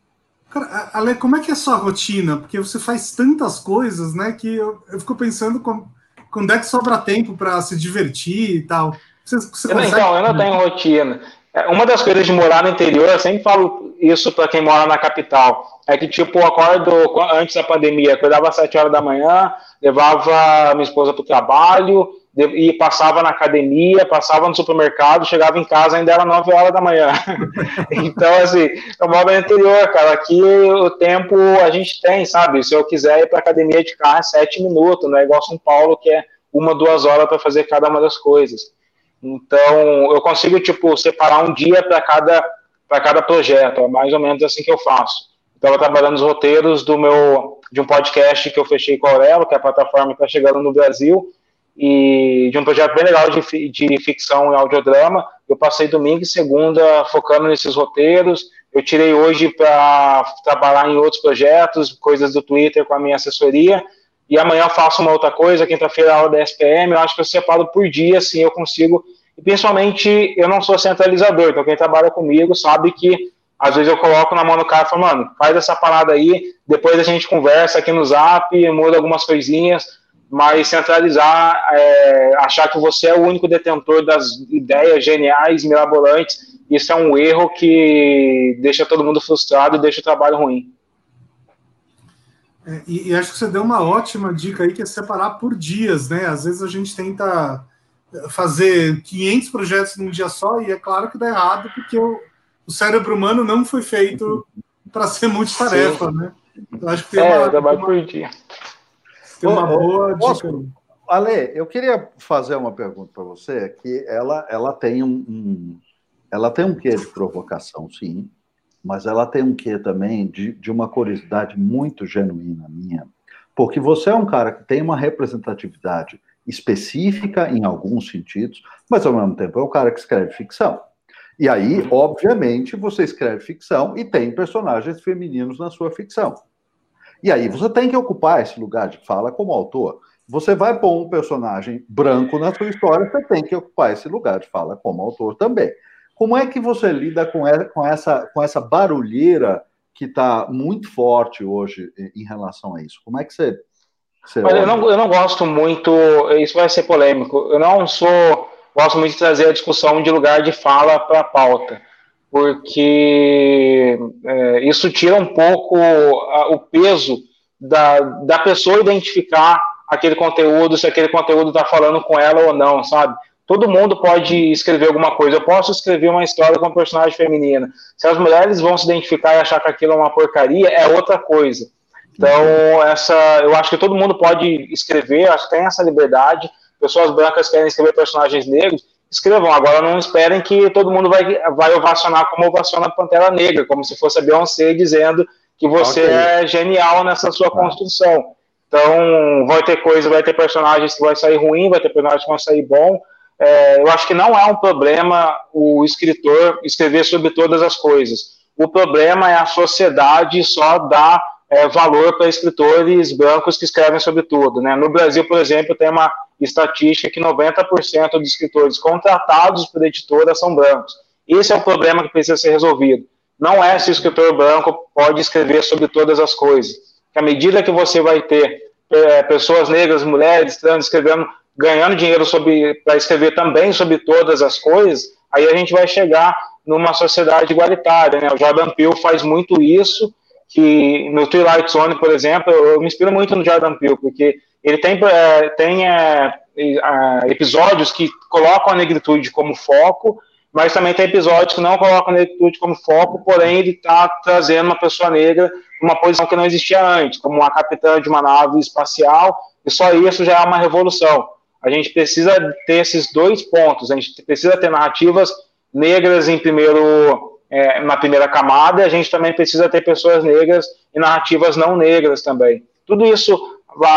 Cara, Ale, como é que é a sua rotina? Porque você faz tantas coisas, né, que eu, eu fico pensando como, quando é que sobra tempo para se divertir e tal. Você, você eu, consegue... Então, eu não tenho rotina. É, uma das coisas de morar no interior, eu sempre falo isso para quem mora na capital, é que, tipo, eu acordo antes da pandemia, acordava às 7 horas da manhã, levava minha esposa para o trabalho, e passava na academia, passava no supermercado, chegava em casa ainda era 9 horas da manhã. *laughs* então, assim, eu moro no interior, cara. Aqui o tempo a gente tem, sabe? Se eu quiser ir para academia de carro, é 7 minutos, não é igual São Paulo, que é uma, duas horas para fazer cada uma das coisas. Então, eu consigo, tipo, separar um dia para cada, cada projeto, é mais ou menos assim que eu faço. Estava trabalhando os roteiros do meu de um podcast que eu fechei com a Aurelo, que é a plataforma que está chegando no Brasil, e de um projeto bem legal de, de ficção e audiodrama. Eu passei domingo e segunda focando nesses roteiros. Eu tirei hoje para trabalhar em outros projetos, coisas do Twitter com a minha assessoria. E amanhã eu faço uma outra coisa, quinta-feira aula da SPM. Eu acho que eu separo por dia, assim eu consigo. E principalmente, eu não sou centralizador, então quem trabalha comigo sabe que às vezes eu coloco na mão do cara e falo, mano, faz essa parada aí, depois a gente conversa aqui no zap, muda algumas coisinhas mas centralizar, é, achar que você é o único detentor das ideias geniais, mirabolantes, isso é um erro que deixa todo mundo frustrado e deixa o trabalho ruim. É, e, e, acho que você deu uma ótima dica aí, que é separar por dias, né? Às vezes a gente tenta fazer 500 projetos num dia só e é claro que dá errado, porque o, o cérebro humano não foi feito para ser multitarefa, Sim. né? Eu acho que tem é, uma, trabalho uma... por dia tem uma boa dica. Ale, eu queria fazer uma pergunta para você, que ela, ela tem um, um, ela tem um quê de provocação, sim, mas ela tem um quê também de, de uma curiosidade muito genuína minha, porque você é um cara que tem uma representatividade específica em alguns sentidos, mas ao mesmo tempo é um cara que escreve ficção. E aí, obviamente, você escreve ficção e tem personagens femininos na sua ficção. E aí você tem que ocupar esse lugar de fala como autor. Você vai pôr um personagem branco na sua história, você tem que ocupar esse lugar de fala como autor também. Como é que você lida com essa, com essa barulheira que está muito forte hoje em relação a isso? Como é que você. você Olha, eu não, eu não gosto muito, isso vai ser polêmico, eu não sou. Gosto muito de trazer a discussão de lugar de fala para a pauta porque é, isso tira um pouco a, o peso da, da pessoa identificar aquele conteúdo, se aquele conteúdo está falando com ela ou não, sabe? Todo mundo pode escrever alguma coisa. Eu posso escrever uma história com um personagem feminina. Se as mulheres vão se identificar e achar que aquilo é uma porcaria, é outra coisa. Então, essa, eu acho que todo mundo pode escrever, acho que tem essa liberdade. Pessoas brancas querem escrever personagens negros, escrevam. Agora não esperem que todo mundo vai, vai ovacionar como ovaciona a Pantera Negra, como se fosse a Beyoncé dizendo que você okay. é genial nessa sua construção. Então, vai ter coisa, vai ter personagens que vai sair ruim, vai ter personagens que vão sair bom. É, eu acho que não é um problema o escritor escrever sobre todas as coisas. O problema é a sociedade só dar é, valor para escritores brancos que escrevem sobre tudo. Né? No Brasil, por exemplo, tem uma estatística que 90% dos escritores contratados por editora são brancos. Esse é o problema que precisa ser resolvido. Não é se o escritor branco pode escrever sobre todas as coisas. Que à medida que você vai ter é, pessoas negras, mulheres, trans, escrevendo, ganhando dinheiro para escrever também sobre todas as coisas, aí a gente vai chegar numa sociedade igualitária. Né? O Jordan Peele faz muito isso, que no Twilight Zone, por exemplo, eu me inspiro muito no Jordan Peele, porque ele tem, é, tem é, episódios que colocam a negritude como foco, mas também tem episódios que não colocam a negritude como foco, porém ele está trazendo uma pessoa negra uma posição que não existia antes, como uma capitã de uma nave espacial, e só isso já é uma revolução. A gente precisa ter esses dois pontos, a gente precisa ter narrativas negras em primeiro, é, na primeira camada, e a gente também precisa ter pessoas negras e narrativas não negras também. Tudo isso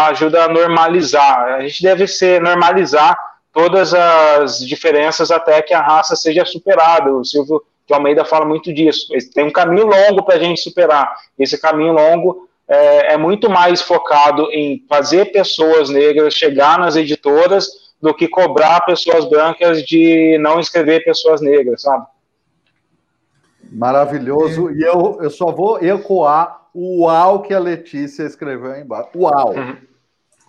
ajuda a normalizar. A gente deve ser normalizar todas as diferenças até que a raça seja superada. O Silvio de Almeida fala muito disso. Tem um caminho longo para a gente superar. Esse caminho longo é, é, muito mais focado em fazer pessoas negras chegar nas editoras do que cobrar pessoas brancas de não escrever pessoas negras, sabe? Maravilhoso. E eu, eu só vou ecoar o uau que a Letícia escreveu aí embaixo. Uau! Uhum.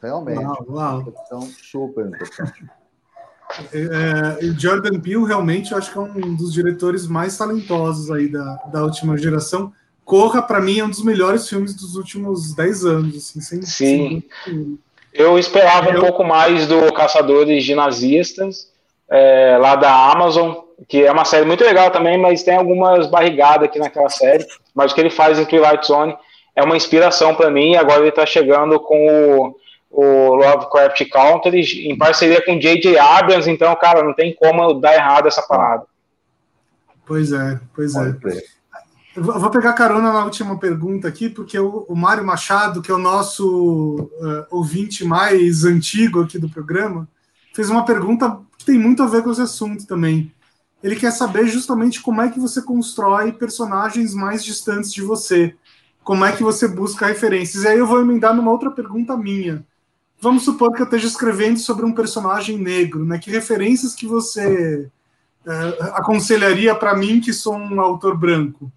Realmente. Uau, uau. Então, super importante. É, é Jordan Peele realmente eu acho que é um dos diretores mais talentosos aí da, da última geração. Corra, para mim, é um dos melhores filmes dos últimos 10 anos. Assim, sem, Sim. Sem... Eu esperava eu... um pouco mais do Caçadores de Nazistas, é, lá da Amazon, que é uma série muito legal também, mas tem algumas barrigadas aqui naquela série. Mas o que ele faz em Twilight Zone é uma inspiração para mim. E agora ele está chegando com o o Lovecraft Country em parceria com J.J. Abrams, então, cara, não tem como dar errado essa parada. Pois é, pois é. Vou pegar carona na última pergunta aqui, porque o, o Mário Machado, que é o nosso uh, ouvinte mais antigo aqui do programa, fez uma pergunta que tem muito a ver com esse assunto também. Ele quer saber justamente como é que você constrói personagens mais distantes de você. Como é que você busca referências. E aí eu vou emendar numa outra pergunta minha vamos supor que eu esteja escrevendo sobre um personagem negro, né? Que referências que você é, aconselharia para mim, que sou um autor branco?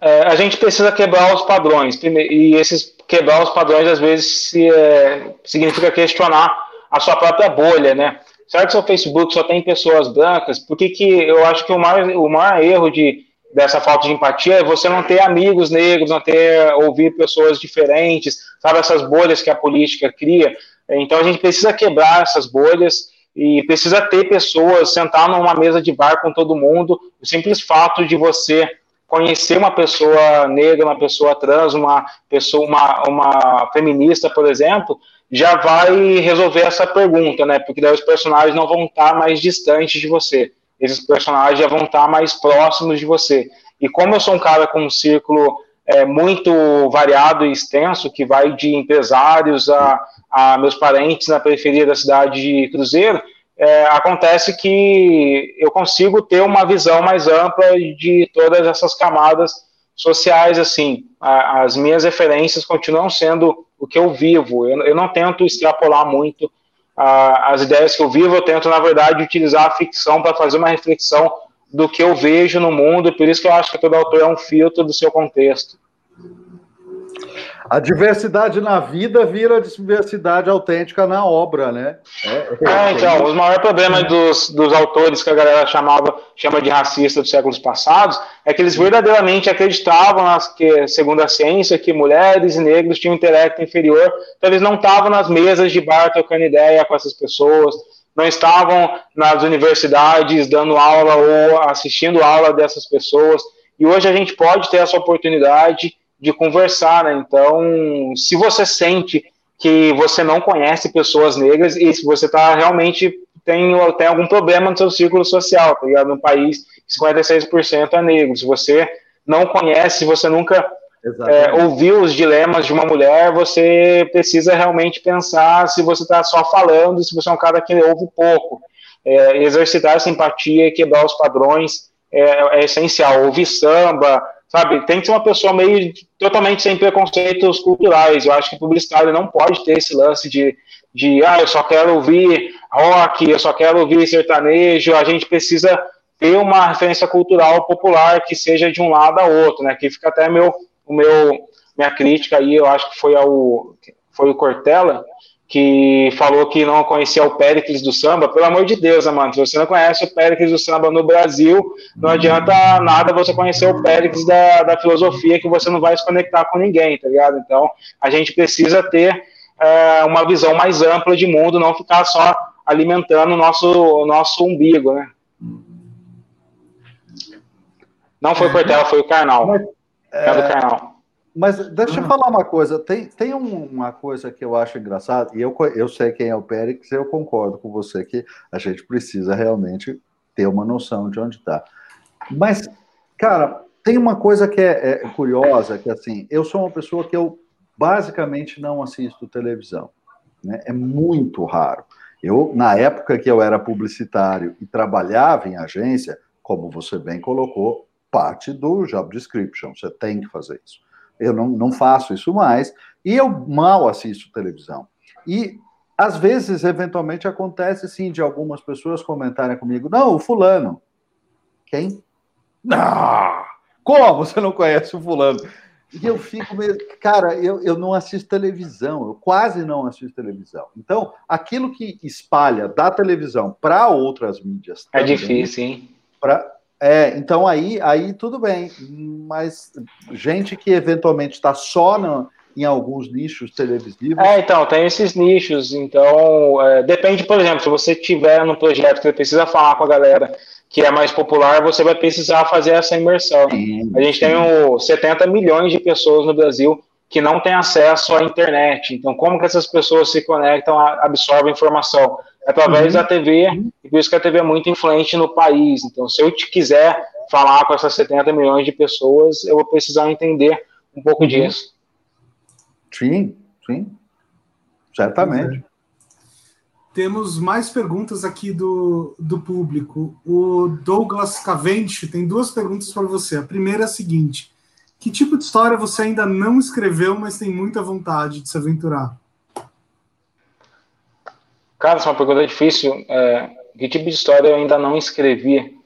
É, a gente precisa quebrar os padrões, e esses quebrar os padrões às vezes se, é, significa questionar a sua própria bolha, né? Será que seu Facebook só tem pessoas brancas? Por que, que eu acho que o maior, o maior erro de dessa falta de empatia é você não ter amigos negros, não ter ouvir pessoas diferentes, sabe essas bolhas que a política cria. Então a gente precisa quebrar essas bolhas e precisa ter pessoas sentar numa mesa de bar com todo mundo. O simples fato de você conhecer uma pessoa negra, uma pessoa trans, uma pessoa, uma, uma feminista, por exemplo, já vai resolver essa pergunta, né? Porque daí os personagens não vão estar mais distantes de você esses personagens já vão estar mais próximos de você. E como eu sou um cara com um círculo é, muito variado e extenso, que vai de empresários a, a meus parentes na periferia da cidade de Cruzeiro, é, acontece que eu consigo ter uma visão mais ampla de todas essas camadas sociais, assim, a, as minhas referências continuam sendo o que eu vivo, eu, eu não tento extrapolar muito as ideias que eu vivo, eu tento, na verdade, utilizar a ficção para fazer uma reflexão do que eu vejo no mundo, por isso que eu acho que todo autor é um filtro do seu contexto. A diversidade na vida vira diversidade autêntica na obra, né? É, é, então, os maiores problemas dos, dos autores que a galera chamava, chama de racista dos séculos passados é que eles verdadeiramente acreditavam, nas, que, segundo a ciência, que mulheres e negros tinham um intelecto inferior, então eles não estavam nas mesas de bar trocando ideia com essas pessoas, não estavam nas universidades dando aula ou assistindo aula dessas pessoas, e hoje a gente pode ter essa oportunidade de conversar, né? Então, se você sente que você não conhece pessoas negras e se você está realmente tem, tem algum problema no seu círculo social, tá ligado? No país, 56% é negro. Se você não conhece, se você nunca é, ouviu os dilemas de uma mulher, você precisa realmente pensar se você está só falando, se você é um cara que ouve pouco. É, exercitar simpatia e quebrar os padrões é, é essencial. Ouvir samba, sabe? Tem que ser uma pessoa meio totalmente sem preconceitos culturais. Eu acho que publicitário não pode ter esse lance de, de ah, eu só quero ouvir rock, eu só quero ouvir sertanejo. A gente precisa ter uma referência cultural popular que seja de um lado a outro, né? Que fica até meu, o meu, minha crítica aí, eu acho que foi ao foi o Cortella, que falou que não conhecia o Péricles do samba, pelo amor de Deus, mano, se você não conhece o Péricles do samba no Brasil, não adianta nada você conhecer o Péricles da, da filosofia, que você não vai se conectar com ninguém, tá ligado? Então, a gente precisa ter é, uma visão mais ampla de mundo, não ficar só alimentando o nosso, nosso umbigo, né? Não foi o Cortella, foi o Karnal. é... do Karnal. Mas deixa eu ah. falar uma coisa. Tem, tem uma coisa que eu acho engraçada, e eu, eu sei quem é o Périx, eu concordo com você que a gente precisa realmente ter uma noção de onde está. Mas, cara, tem uma coisa que é, é, curiosa, que assim, eu sou uma pessoa que eu basicamente não assisto televisão. Né? É muito raro. Eu, na época que eu era publicitário e trabalhava em agência, como você bem colocou, parte do job description, você tem que fazer isso. Eu não, não faço isso mais, e eu mal assisto televisão. E às vezes, eventualmente, acontece sim de algumas pessoas comentarem comigo: não, o fulano. Quem? Ah, como você não conhece o fulano? E eu fico meio. Cara, eu, eu não assisto televisão, eu quase não assisto televisão. Então, aquilo que espalha da televisão para outras mídias. É também, difícil, hein? Pra, é, então aí, aí tudo bem. Mas gente que eventualmente está só no, em alguns nichos televisivos. É, então, tem esses nichos. Então, é, depende, por exemplo, se você tiver num projeto que você precisa falar com a galera que é mais popular, você vai precisar fazer essa imersão. Sim, a gente sim. tem o 70 milhões de pessoas no Brasil que não têm acesso à internet. Então, como que essas pessoas se conectam, absorvem informação? É através uhum. da TV, e por isso que a TV é muito influente no país. Então, se eu te quiser falar com essas 70 milhões de pessoas, eu vou precisar entender um pouco uhum. disso. Sim, sim. Certamente. Temos mais perguntas aqui do, do público. O Douglas Cavendish tem duas perguntas para você. A primeira é a seguinte: Que tipo de história você ainda não escreveu, mas tem muita vontade de se aventurar? Cara, essa é uma pergunta difícil. É, que tipo de história eu ainda não escrevi?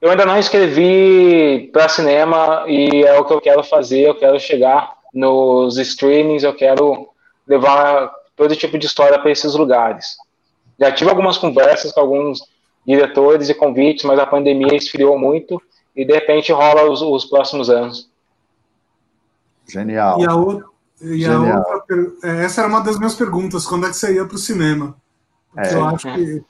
Eu ainda não escrevi para cinema e é o que eu quero fazer. Eu quero chegar nos streamings, eu quero levar todo tipo de história para esses lugares. Já tive algumas conversas com alguns diretores e convites, mas a pandemia esfriou muito e de repente rola os, os próximos anos. Genial. E a, outra, e Genial. a outra, é, essa era uma das minhas perguntas: quando é que você ia para o cinema? É. Eu acho que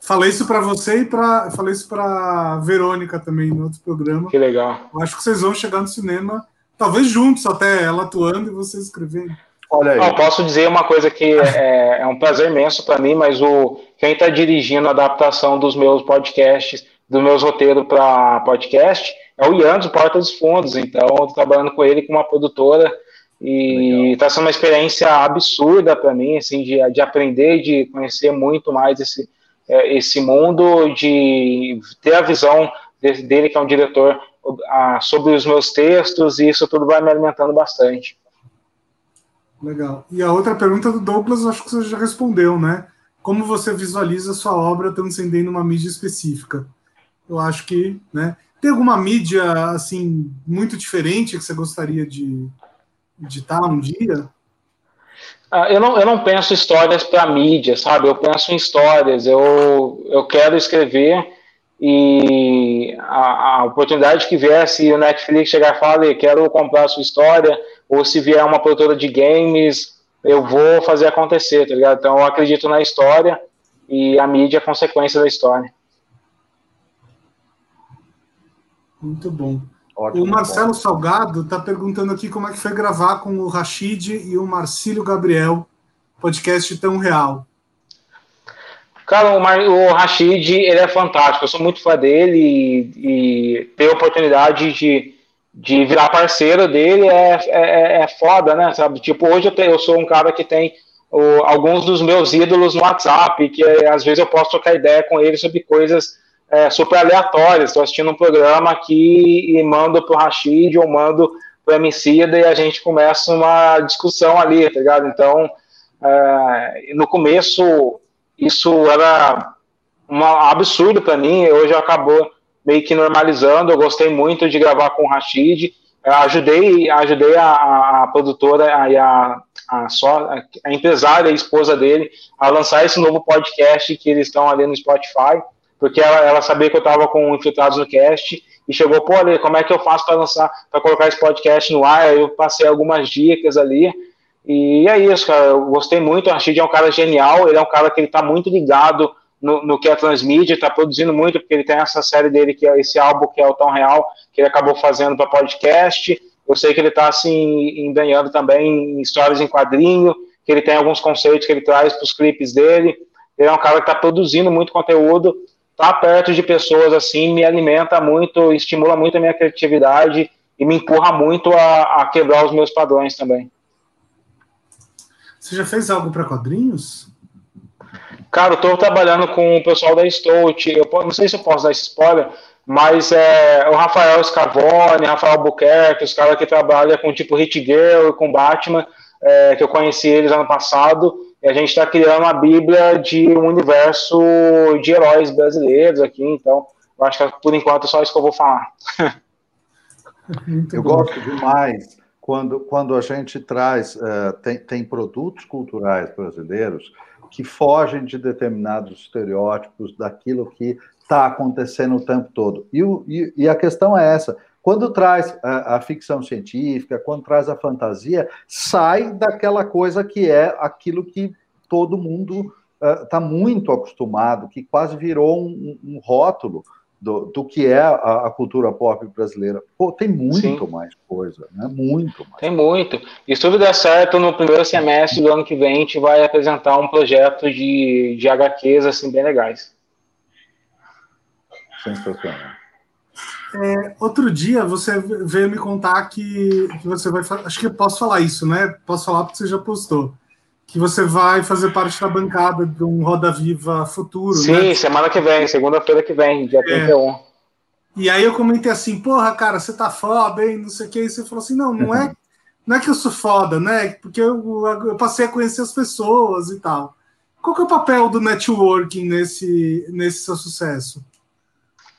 falei isso para você e para falei isso para Verônica também no outro programa. Que legal. Eu acho que vocês vão chegar no cinema, talvez juntos até ela atuando e vocês escrevendo. Olha aí. Não, posso dizer uma coisa que é, é um prazer imenso para mim, mas o quem está dirigindo a adaptação dos meus podcasts, dos meus roteiros para podcast, é o Ian do Porta dos Fundos. Então, estou trabalhando com ele com uma produtora e está sendo uma experiência absurda para mim, assim, de, de aprender, de conhecer muito mais esse, é, esse mundo, de ter a visão dele, que é um diretor, sobre os meus textos, e isso tudo vai me alimentando bastante. Legal. E a outra pergunta do Douglas, acho que você já respondeu, né? Como você visualiza a sua obra transcendendo uma mídia específica? Eu acho que, né? Tem alguma mídia, assim, muito diferente que você gostaria de editar um dia? Ah, eu, não, eu não penso histórias para mídia, sabe? Eu penso em histórias. Eu, eu quero escrever e a, a oportunidade que vier, se o Netflix chegar e falar, quero comprar a sua história, ou se vier uma produtora de games, eu vou fazer acontecer, tá ligado? Então eu acredito na história e a mídia é consequência da história. Muito bom. Ótimo, o Marcelo bom. Salgado está perguntando aqui como é que foi gravar com o Rashid e o Marcílio Gabriel, podcast tão real. Cara, o, Mar, o Rashid, ele é fantástico. Eu sou muito fã dele e, e ter a oportunidade de de virar parceiro dele é, é, é foda, né? Sabe? Tipo, hoje eu, tenho, eu sou um cara que tem o, alguns dos meus ídolos no WhatsApp, que é, às vezes eu posso trocar ideia com ele sobre coisas é, super aleatórias. Estou assistindo um programa aqui e mando pro Rashid ou mando pro Emicida e a gente começa uma discussão ali, tá ligado? Então, é, no começo, isso era um absurdo para mim, hoje acabou meio que normalizando. Eu gostei muito de gravar com o Rashid. Eu ajudei, ajudei a, a produtora e a, a, só, a empresária, a esposa dele, a lançar esse novo podcast que eles estão ali no Spotify, porque ela, ela sabia que eu estava com Infiltrados no Cast e chegou, pô, ali, como é que eu faço para lançar, para colocar esse podcast no ar? Eu passei algumas dicas ali. E é isso, cara. Eu gostei muito. O Rashid é um cara genial. Ele é um cara que ele está muito ligado no, no que a Transmídia está produzindo muito, porque ele tem essa série dele, que é esse álbum que é o Tão Real, que ele acabou fazendo para podcast. Eu sei que ele está assim, ganhando também em histórias em quadrinho, que ele tem alguns conceitos que ele traz para os clipes dele. Ele é um cara que está produzindo muito conteúdo, tá perto de pessoas assim, me alimenta muito, estimula muito a minha criatividade e me empurra muito a, a quebrar os meus padrões também. Você já fez algo para quadrinhos? Cara, eu tô trabalhando com o pessoal da Stout. Eu não sei se eu posso dar esse spoiler, mas é o Rafael Scavone, Rafael Buquerque, os caras que trabalham com tipo Hit Girl e com Batman, é, que eu conheci eles ano passado, e a gente está criando uma bíblia de um universo de heróis brasileiros aqui, então eu acho que por enquanto é só isso que eu vou falar. eu gosto demais quando, quando a gente traz, uh, tem, tem produtos culturais brasileiros que fogem de determinados estereótipos daquilo que está acontecendo o tempo todo. E, o, e, e, a questão é essa: quando traz a, a, ficção científica, quando traz a fantasia, sai daquela coisa que é aquilo que todo mundo está uh, muito acostumado, que quase virou um, um rótulo do, do, que é a, a, cultura pop brasileira. Pô, tem muito Sim. mais coisa, né? Muito mais. Tem muito. E se tudo der certo, no primeiro semestre do ano que vem, a gente vai apresentar um projeto de, de HQs assim, bem legais. Sensacional. É, outro dia você veio me contar que, que você vai. Acho que eu posso falar isso, né? Posso falar porque você já postou. Que você vai fazer parte da bancada de um Roda Viva futuro. Sim, né? semana que vem, segunda-feira que vem, dia é. 31. E aí eu comentei assim, porra, cara, você tá foda, hein? Não sei o que. E você falou assim: não, não é, não é que eu sou foda, né? Porque eu, eu passei a conhecer as pessoas e tal. Qual que é o papel do networking nesse, nesse seu sucesso?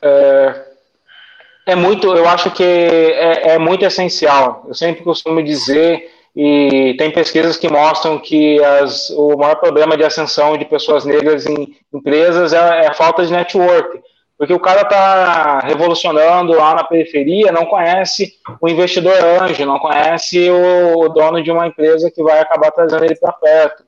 É, é muito, eu acho que é, é, muito essencial. Eu sempre costumo dizer, e tem pesquisas que mostram que as, o maior problema de ascensão de pessoas negras em empresas é, é a falta de network. Porque o cara está revolucionando lá na periferia, não conhece o investidor anjo, não conhece o dono de uma empresa que vai acabar trazendo ele para perto.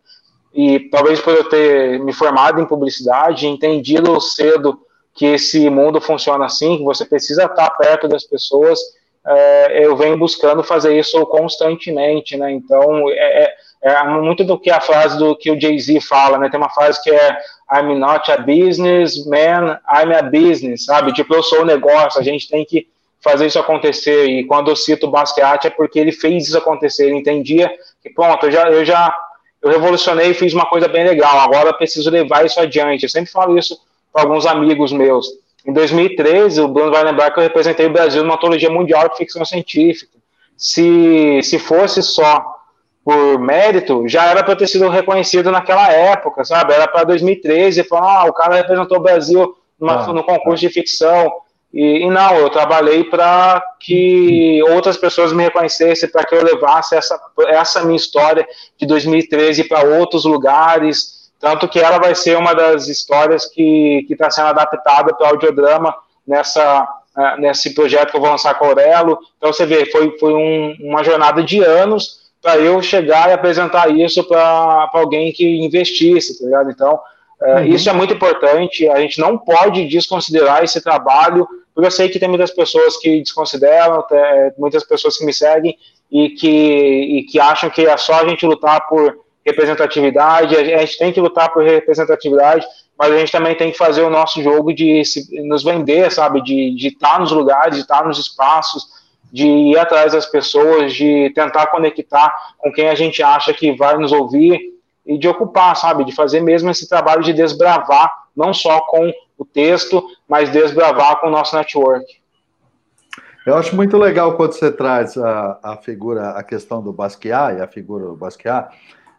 E talvez por eu ter me formado em publicidade, entendido cedo que esse mundo funciona assim, que você precisa estar perto das pessoas. É, eu venho buscando fazer isso constantemente, né? Então, é, é, é muito do que a frase do que o Jay-Z fala, né? Tem uma frase que é I'm not a businessman, I'm a business, sabe? Tipo, eu sou o negócio, a gente tem que fazer isso acontecer. E quando eu cito Basquiat é porque ele fez isso acontecer. Ele entendia que, pronto, eu já, eu já eu revolucionei fiz uma coisa bem legal, agora preciso levar isso adiante. Eu sempre falo isso para alguns amigos meus. Em 2013, o Bruno vai lembrar que eu representei o Brasil numa antologia mundial de ficção científica. Se, se fosse só por mérito, já era para ter sido reconhecido naquela época, sabe? Era para 2013, falar, ah, o cara representou o Brasil numa, ah, no concurso ah. de ficção. E, e, não, eu trabalhei para que outras pessoas me reconhecessem, para que eu levasse essa, essa minha história de 2013 para outros lugares, tanto que ela vai ser uma das histórias que está sendo adaptada para o audiodrama nessa, uh, nesse projeto que eu vou lançar com a Aurelo. Então você vê, foi, foi um, uma jornada de anos para eu chegar e apresentar isso para alguém que investisse, tá ligado? Então, uh, uhum. isso é muito importante. A gente não pode desconsiderar esse trabalho, porque eu sei que tem muitas pessoas que desconsideram, muitas pessoas que me seguem e que, e que acham que é só a gente lutar por representatividade, a gente tem que lutar por representatividade, mas a gente também tem que fazer o nosso jogo de se, nos vender, sabe, de, de estar nos lugares, de estar nos espaços, de ir atrás das pessoas, de tentar conectar com quem a gente acha que vai nos ouvir e de ocupar, sabe, de fazer mesmo esse trabalho de desbravar, não só com o texto, mas desbravar com o nosso network. Eu acho muito legal quando você traz a, a figura, a questão do Basquiat e a figura do Basquiat,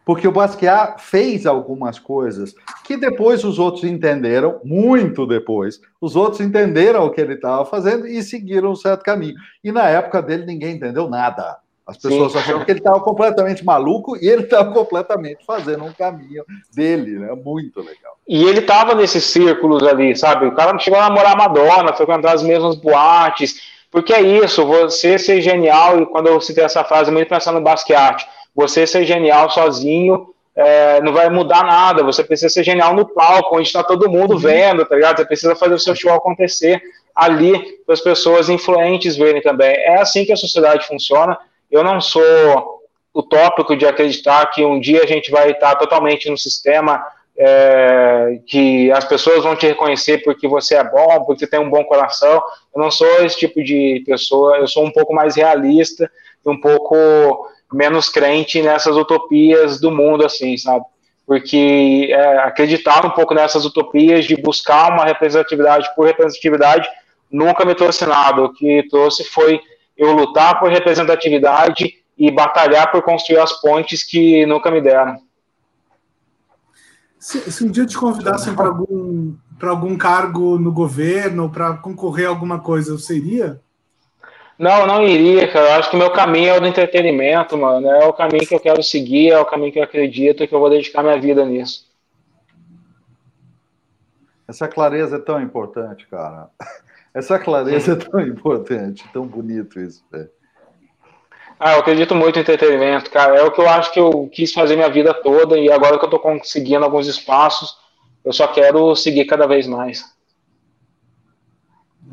porque o Basquiat fez algumas coisas que depois os outros entenderam, muito depois, os outros entenderam o que ele estava fazendo e seguiram um certo caminho. E na época dele ninguém entendeu nada. As pessoas Sim. achavam que ele estava completamente maluco e ele estava completamente fazendo um caminho dele, né? Muito legal. E ele estava nesses círculos ali, sabe? O cara não chegou a namorar a Madonna, frequentar as mesmas boates. Porque é isso, você ser genial, e quando eu citei essa frase, muito pensando no Basquiat, você ser genial sozinho é, não vai mudar nada. Você precisa ser genial no palco, onde está todo mundo uhum. vendo, tá ligado? Você precisa fazer o seu show acontecer ali para as pessoas influentes verem também. É assim que a sociedade funciona. Eu não sou utópico de acreditar que um dia a gente vai estar totalmente no sistema é, que as pessoas vão te reconhecer porque você é bom, porque tem um bom coração. Eu não sou esse tipo de pessoa. Eu sou um pouco mais realista, um pouco menos crente nessas utopias do mundo, assim, sabe? porque é, acreditar um pouco nessas utopias de buscar uma representatividade por representatividade nunca me trouxe nada. O que trouxe foi eu lutar por representatividade e batalhar por construir as pontes que nunca me deram. Se, se um dia te convidassem para algum, algum cargo no governo para concorrer a alguma coisa, iria? Não, não iria, cara. Eu acho que meu caminho é o do entretenimento, mano. É o caminho que eu quero seguir, é o caminho que eu acredito e que eu vou dedicar minha vida nisso. Essa clareza é tão importante, cara. Essa clareza é tão importante, tão bonito isso, velho. Ah, eu acredito muito em entretenimento, cara. É o que eu acho que eu quis fazer minha vida toda e agora que eu tô conseguindo alguns espaços, eu só quero seguir cada vez mais.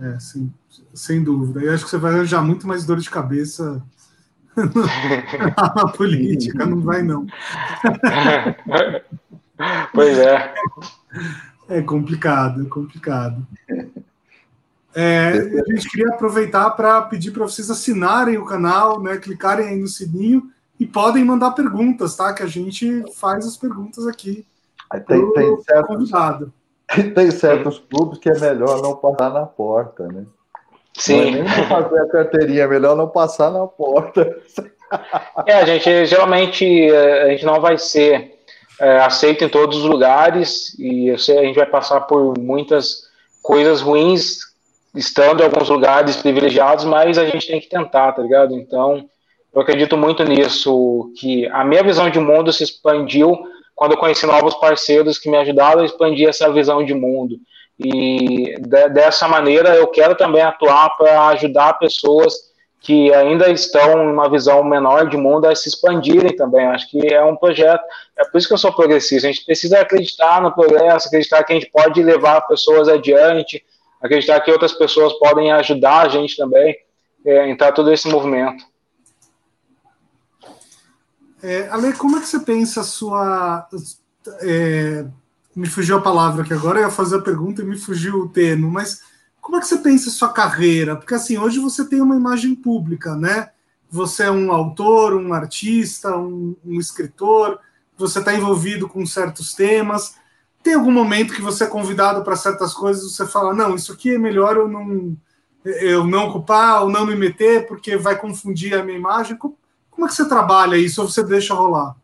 É, sim, sem dúvida. Eu acho que você vai arranjar muito mais dor de cabeça *laughs* na política, não vai não. *laughs* pois é. É complicado, é complicado. É, a gente queria aproveitar para pedir para vocês assinarem o canal, né, clicarem aí no sininho e podem mandar perguntas, tá? Que a gente faz as perguntas aqui. Tem, tem, certos, convidado. *laughs* tem certos clubes que é melhor não passar na porta, né? Sim. Não é nem fazer a carteirinha, é melhor não passar na porta. *laughs* É, a gente geralmente é, a gente não vai ser é, aceito em todos os lugares e eu sei, a gente vai passar por muitas coisas ruins estando em alguns lugares privilegiados, mas a gente tem que tentar, tá ligado? Então, eu acredito muito nisso, que a minha visão de mundo se expandiu quando eu conheci novos parceiros que me ajudaram a expandir essa visão de mundo. E de, dessa maneira eu quero também atuar para ajudar pessoas que ainda estão em uma visão menor de mundo a se expandirem também. Acho que é um projeto, é por isso que eu sou progressista. A gente precisa acreditar no progresso, acreditar que a gente pode levar pessoas adiante, acreditar que outras pessoas podem ajudar a gente também é, entrar todo esse movimento. É, Ale, como é que você pensa a sua. É, me fugiu a palavra aqui agora, eu ia fazer a pergunta e me fugiu o termo, mas como é que você pensa a sua carreira? Porque assim, hoje você tem uma imagem pública, né? Você é um autor, um artista, um, um escritor, você está envolvido com certos temas. Tem algum momento que você é convidado para certas coisas você fala, não, isso aqui é melhor eu não, eu não ocupar ou não me meter porque vai confundir a minha imagem? Como, como é que você trabalha isso ou você deixa rolar?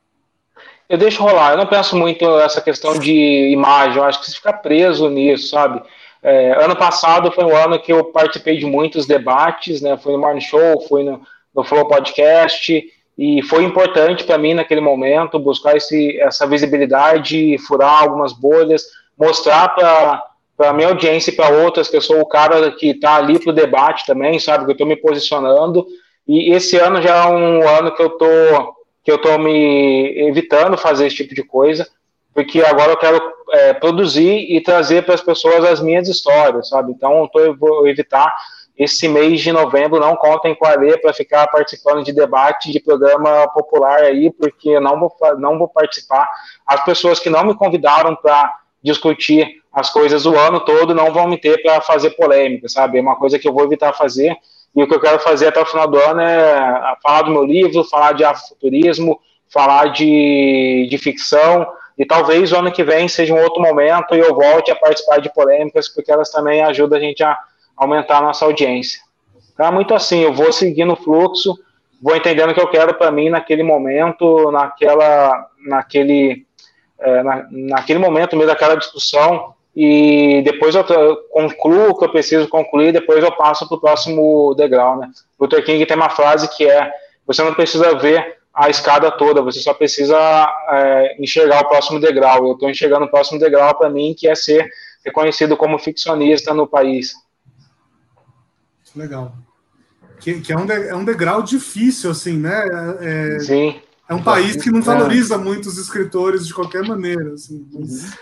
Eu deixo rolar, eu não penso muito nessa questão de imagem, eu acho que você fica preso nisso, sabe? É, ano passado foi um ano que eu participei de muitos debates, né? Fui no Morning Show, fui no, no Flow Podcast, e foi importante para mim naquele momento buscar esse, essa visibilidade, furar algumas bolhas, mostrar para a minha audiência e para outras que eu sou o cara que está ali para o debate também, sabe, que eu estou me posicionando. E esse ano já é um ano que eu tô que eu estou me evitando fazer esse tipo de coisa, porque agora eu quero é, produzir e trazer para as pessoas as minhas histórias, sabe? Então eu vou evitar esse mês de novembro não contem com a Lê para ficar participando de debate de programa popular aí, porque eu não vou, não vou participar. As pessoas que não me convidaram para discutir as coisas o ano todo não vão me ter para fazer polêmica, sabe? É uma coisa que eu vou evitar fazer. E o que eu quero fazer até o final do ano é falar do meu livro, falar de afrofuturismo, falar de, de ficção, e talvez o ano que vem seja um outro momento e eu volte a participar de polêmicas, porque elas também ajudam a gente a aumentar a nossa audiência. Tá muito assim, eu vou seguindo o fluxo, vou entendendo o que eu quero para mim naquele momento, naquela, naquele, é, na, naquele momento meio daquela discussão, e depois eu, concluo o que eu preciso concluir, depois eu passo para o próximo degrau, né? Luther King tem uma frase que é: você não precisa ver a escada toda, você só precisa é, enxergar o próximo degrau. Eu estou enxergando o próximo degrau para mim, que é ser reconhecido como ficcionista no país. Legal. Que, que é, um de, é um degrau difícil, assim, né? É, Sim. É um país que não valoriza muito os escritores de qualquer maneira, assim. Mas...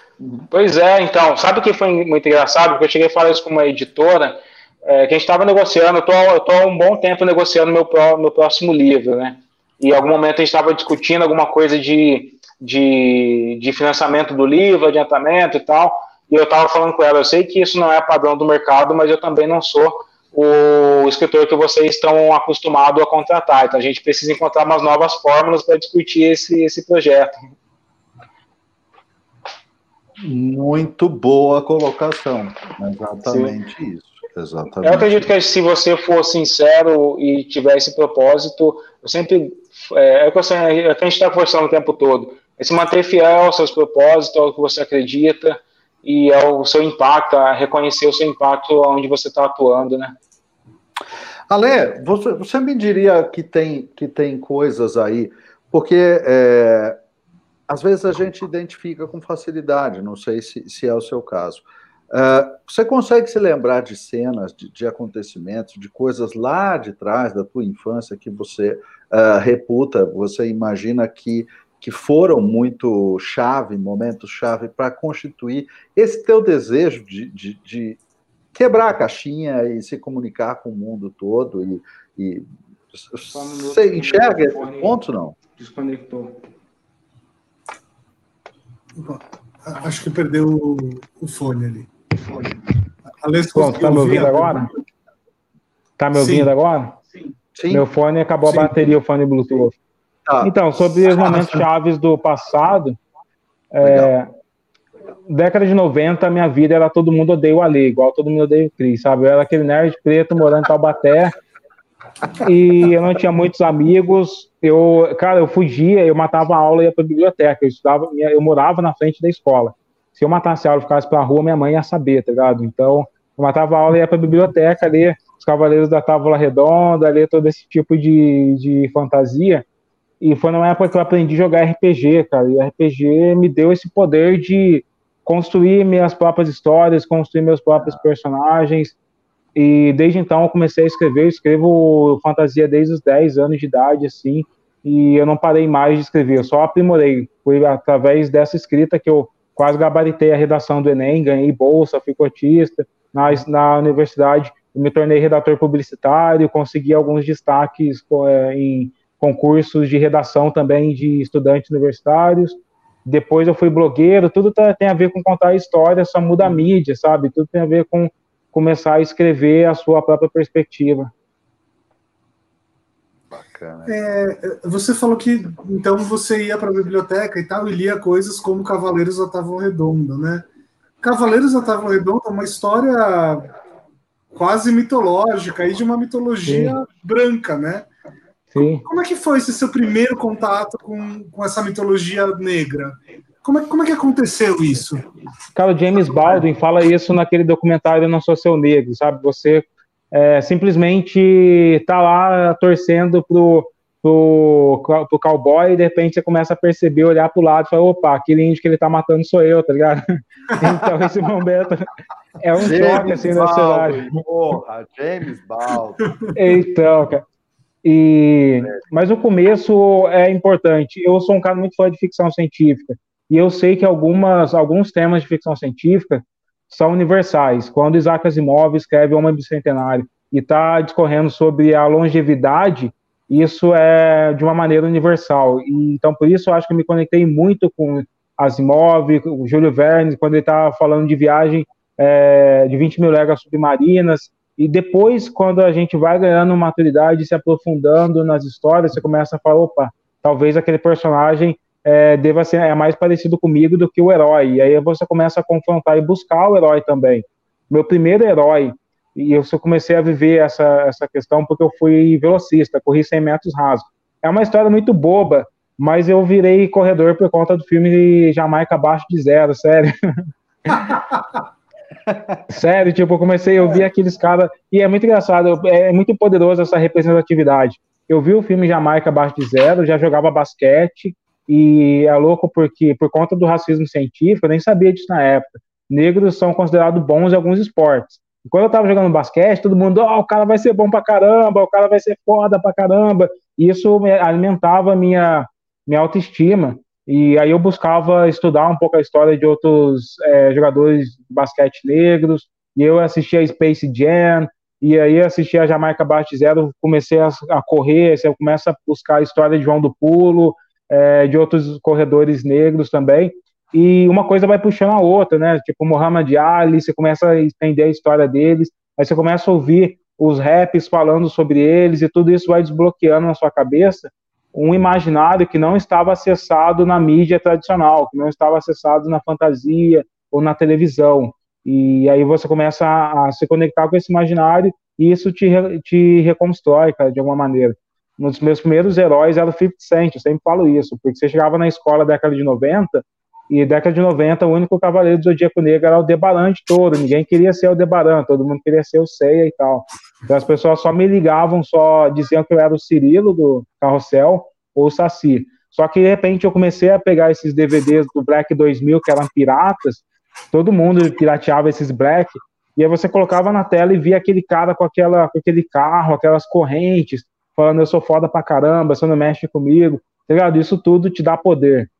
Pois é, então, sabe o que foi muito engraçado? Porque eu cheguei a falar isso com uma editora, é, que a gente estava negociando, eu tô há um bom tempo negociando meu, meu próximo livro, né? E em algum momento a gente estava discutindo alguma coisa de, de, de financiamento do livro, adiantamento e tal, e eu estava falando com ela, eu sei que isso não é padrão do mercado, mas eu também não sou o escritor que vocês estão acostumados a contratar. Então a gente precisa encontrar umas novas fórmulas para discutir esse, esse projeto. Muito boa colocação. Exatamente Sim. isso. Exatamente. Eu acredito que se você for sincero e tiver esse propósito, eu sempre. É, é o que, a gente está conversando o tempo todo. É se manter fiel aos seus propósitos, ao que você acredita e ao seu impacto, a reconhecer o seu impacto onde você está atuando, né? Ale, você, você me diria que tem, que tem coisas aí, porque é, às vezes a gente identifica com facilidade, não sei se, se é o seu caso. Uh, você consegue se lembrar de cenas, de, de, acontecimentos, de coisas lá de trás da tua infância que você uh, reputa, você imagina que, que foram muito chave, momentos chave para constituir esse teu desejo de, de, de, quebrar a caixinha e se comunicar com o mundo todo e, e você enxerga esse ponto não? Desconectou. Acho que perdeu o, o fone ali. Pronto, tá me ouvindo agora? Tá me ouvindo Sim. agora? Sim. Meu fone acabou Sim. a bateria, o fone Bluetooth. Tá. Então, sobre os momentos chaves do passado, é, década de 90, minha vida era todo mundo odeia o Ale, igual todo mundo odeia o Cris, sabe? Eu era aquele nerd preto morando em Taubaté e eu não tinha muitos amigos. Eu, cara, eu fugia, eu matava a aula e ia para a biblioteca. Eu estudava, eu morava na frente da escola se eu matasse a aula e ficasse pra rua, minha mãe ia saber, tá ligado? Então, eu matava a aula e ia pra biblioteca ler os Cavaleiros da Távola Redonda, ler todo esse tipo de, de fantasia. E foi numa época que eu aprendi a jogar RPG, cara. E RPG me deu esse poder de construir minhas próprias histórias, construir meus próprios personagens. E desde então eu comecei a escrever. Eu escrevo fantasia desde os 10 anos de idade, assim. E eu não parei mais de escrever, eu só aprimorei. Foi através dessa escrita que eu quase gabaritei a redação do Enem, ganhei bolsa, fui cotista. Na, na universidade, me tornei redator publicitário, consegui alguns destaques é, em concursos de redação também de estudantes universitários. Depois eu fui blogueiro, tudo tá, tem a ver com contar história, só muda a mídia, sabe? Tudo tem a ver com começar a escrever a sua própria perspectiva. Bacana. É, você falou que então você ia para a biblioteca e tal e lia coisas como Cavaleiros da Távola Redonda, né? Cavaleiros da Távola Redonda é uma história quase mitológica e de uma mitologia Sim. branca, né? Sim. Como é que foi esse seu primeiro contato com, com essa mitologia negra? Como é, como é que aconteceu isso? Cara, o James Baldwin fala isso naquele documentário Não Sou Seu Negro, sabe? Você é, simplesmente tá lá torcendo pro, pro, pro cowboy e de repente você começa a perceber, olhar pro lado e falar, opa, aquele índio que ele tá matando sou eu, tá ligado? *laughs* então esse momento é um James choque assim no cenário. Porra, James Baldwin. Então, cara. E, mas o começo é importante. Eu sou um cara muito fã de ficção científica e eu sei que algumas, alguns temas de ficção científica são universais. Quando Isaac Asimov escreve Homem Bicentenário e está discorrendo sobre a longevidade, isso é de uma maneira universal. E, então, por isso, eu acho que eu me conectei muito com Asimov, o Júlio Verne, quando ele estava falando de viagem é, de 20 mil léguas submarinas. E depois, quando a gente vai ganhando maturidade, se aprofundando nas histórias, você começa a falar: opa, talvez aquele personagem é, deva ser é mais parecido comigo do que o herói. E aí você começa a confrontar e buscar o herói também. Meu primeiro herói, e eu comecei a viver essa, essa questão porque eu fui velocista, corri 100 metros rasos. É uma história muito boba, mas eu virei corredor por conta do filme Jamaica Abaixo de Zero, sério. *laughs* sério, tipo, eu comecei a ouvir aqueles caras, e é muito engraçado, é muito poderoso essa representatividade. Eu vi o filme Jamaica Abaixo de Zero, já jogava basquete, e é louco porque, por conta do racismo científico, eu nem sabia disso na época. Negros são considerados bons em alguns esportes. E quando eu tava jogando basquete, todo mundo, oh, o cara vai ser bom pra caramba, o cara vai ser foda pra caramba. E isso alimentava minha, minha autoestima. E aí eu buscava estudar um pouco a história de outros é, jogadores de basquete negros. E eu assistia Space Jam, e aí assistia a Jamaica Bate Zero, comecei a, correr, você começa a buscar a história de João do Pulo, é, de outros corredores negros também. E uma coisa vai puxando a outra, né? Tipo, Muhammad Ali, você começa a entender a história deles, aí você começa a ouvir os raps falando sobre eles, e tudo isso vai desbloqueando na sua cabeça. um imaginário que não estava acessado na mídia tradicional, que não estava acessado na fantasia ou na televisão. E aí você começa a, a se conectar com esse imaginário e isso te, te reconstrói, cara, de alguma maneira. Um dos meus primeiros heróis era o 50 Cent, eu sempre falo isso, porque você chegava na escola da década de 90, e década de 90 o único cavaleiro do Zodíaco Negro era o Debaran de todo, ninguém queria ser o Debaran, todo mundo queria ser o Seiya e tal. Então as pessoas só me ligavam, só diziam que eu era o Cirilo do Carrossel ou o Saci. Só que de repente eu comecei a pegar esses DVDs do Black 2000 que eram piratas, todo mundo pirateava esses Black, e aí você colocava na tela e via aquele cara com, aquela, com aquele carro, aquelas correntes, falando eu sou foda pra caramba, você não mexe comigo, tá ligado? Isso tudo te dá poder.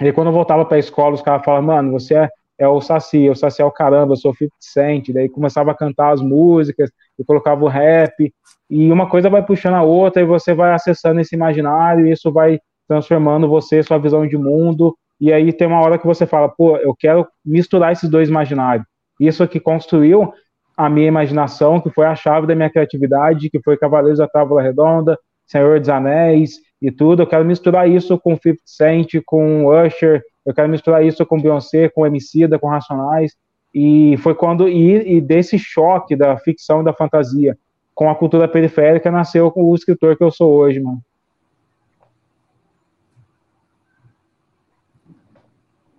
E quando eu voltava pra escola, os caras falavam, mano, você é, é o Saci, o Saci é o caramba, eu sou 50 Cent, daí começava a cantar as músicas, e colocava o rap, e uma coisa vai puxando a outra, e você vai acessando esse imaginário, e isso vai transformando você, sua visão de mundo, e aí tem uma hora que você fala, pô, eu quero misturar esses dois imaginários. Isso que construiu a minha imaginação, que foi a chave da minha criatividade, que foi Cavaleiros da Távola Redonda, Senhor dos Anéis e tudo. Eu quero misturar isso com 50 Cent, com Usher, eu quero misturar isso com Beyoncé, com Emicida, com Racionais. E foi quando, e, e desse choque da ficção e da fantasia com a cultura periférica, nasceu o escritor que eu sou hoje, mano.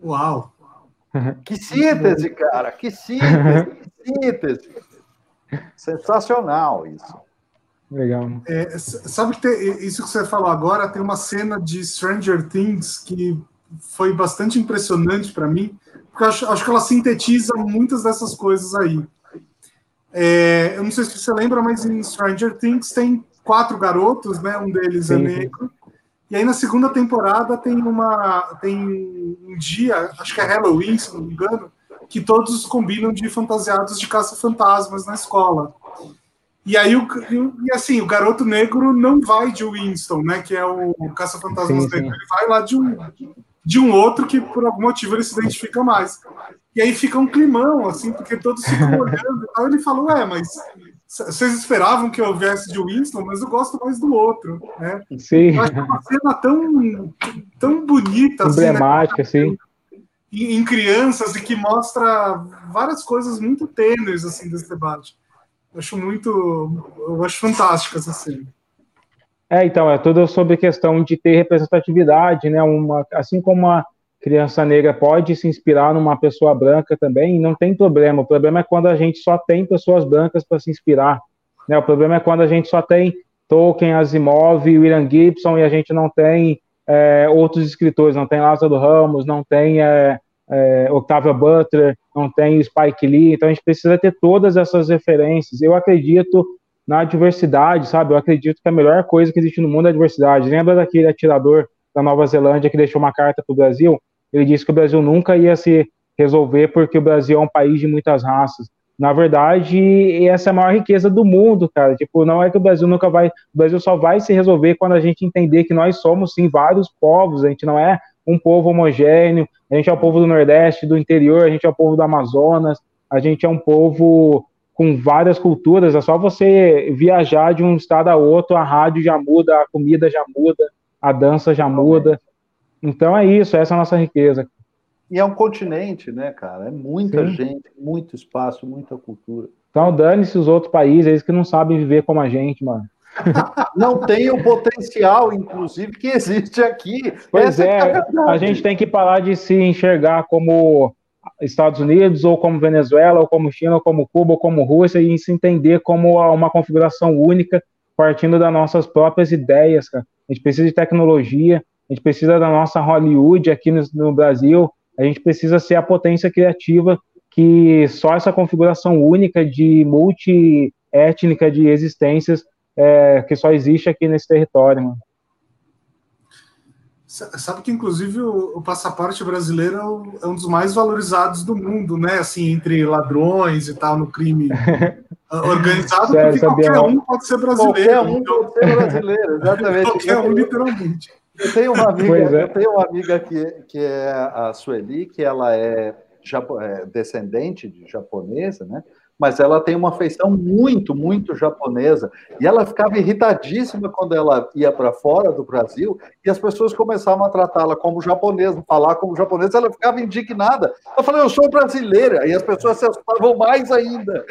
Uau! *laughs* Que síntese, cara! Que síntese! Que síntese! Sensacional isso. Legal. É, sabe que tem, isso que você falou agora tem uma cena de Stranger Things que foi bastante impressionante para mim, porque acho, acho, que ela sintetiza muitas dessas coisas aí. É, eu não sei se você lembra, mas em Stranger Things tem quatro garotos, né? Um deles é sim, é negro. E aí na segunda temporada tem uma tem um dia, acho que é Halloween, se não me engano, que todos combinam de fantasiados de caça-fantasmas na escola. E aí o e assim, o garoto negro não vai de Winston, né, que é o caça-fantasmas negro, ele vai lá de um de um outro que por algum motivo ele se identifica mais. E aí fica um climão assim, porque todos ficam *laughs* olhando. Aí ele falou: "Ué, mas vocês esperavam que eu viesse de Winston, mas eu gosto mais do outro, né? Sim. Eu acho que é uma cena tão, tão bonita, emblemática, assim, né? sim. Em, em, crianças e que mostra várias coisas muito tênues assim desse debate. Eu acho muito, eu acho fantástica essa cena. É, então é tudo sobre questão de ter representatividade, né? Uma, assim como a criança negra pode se inspirar numa pessoa branca também, não tem problema. O problema é quando a gente só tem pessoas brancas para se inspirar. Né? O problema é quando a gente só tem Tolkien, Asimov, William Gibson e a gente não tem é, outros escritores, não tem Lázaro Ramos, não tem é, é, Octavia Butler, não tem Spike Lee. Então a gente precisa ter todas essas referências. Eu acredito na diversidade, sabe? Eu acredito que a melhor coisa que existe no mundo é a diversidade. Lembra daquele atirador da Nova Zelândia que deixou uma carta para o Brasil? Ele disse que o Brasil nunca ia se resolver porque o Brasil é um país de muitas raças. Na verdade, essa é a maior riqueza do mundo, cara. Tipo, não é que o Brasil nunca vai. O Brasil só vai se resolver quando a gente entender que nós somos, sim, vários povos. A gente não é um povo homogêneo. A gente é o povo do Nordeste, do interior, a gente é o povo do Amazonas, a gente é um povo com várias culturas. É só você viajar de um estado a outro, a rádio já muda, a comida já muda, a dança já muda. Então é isso, essa é a nossa riqueza. E é um continente, né, cara? É muita Sim. gente, muito espaço, muita cultura. Então dane-se os outros países, eles que não sabem viver como a gente, mano. *laughs* Não tem o potencial, inclusive, que existe aqui. Pois é, é a, a gente tem que parar de se enxergar como Estados Unidos, ou como Venezuela, ou como China, ou como Cuba, ou como Rússia, e se entender como uma configuração única, partindo das nossas próprias ideias, cara. A gente precisa de tecnologia, a gente precisa da nossa Hollywood aqui no, no Brasil, a gente precisa ser a potência criativa que só essa configuração única de multiétnica de existências é, que só existe aqui nesse território. Mano. Sabe que, inclusive, o, o passaporte brasileiro é, o, é, um dos mais valorizados do mundo, né? Assim, entre ladrões e tal, no crime *laughs* organizado, Sério, porque qualquer um pode ser brasileiro. Qualquer um então... pode ser brasileiro, exatamente. *laughs* qualquer um, literalmente. Eu tenho uma amiga, é. eu tenho uma amiga que, que é a Sueli, que ela é, é descendente de japonesa, né? mas ela tem uma feição muito, muito japonesa. E ela ficava irritadíssima quando ela ia para fora do Brasil e as pessoas começavam a tratá-la como japonesa, falar como japonesa, ela ficava indignada. Eu falei, eu sou brasileira, e as pessoas se assustavam mais ainda.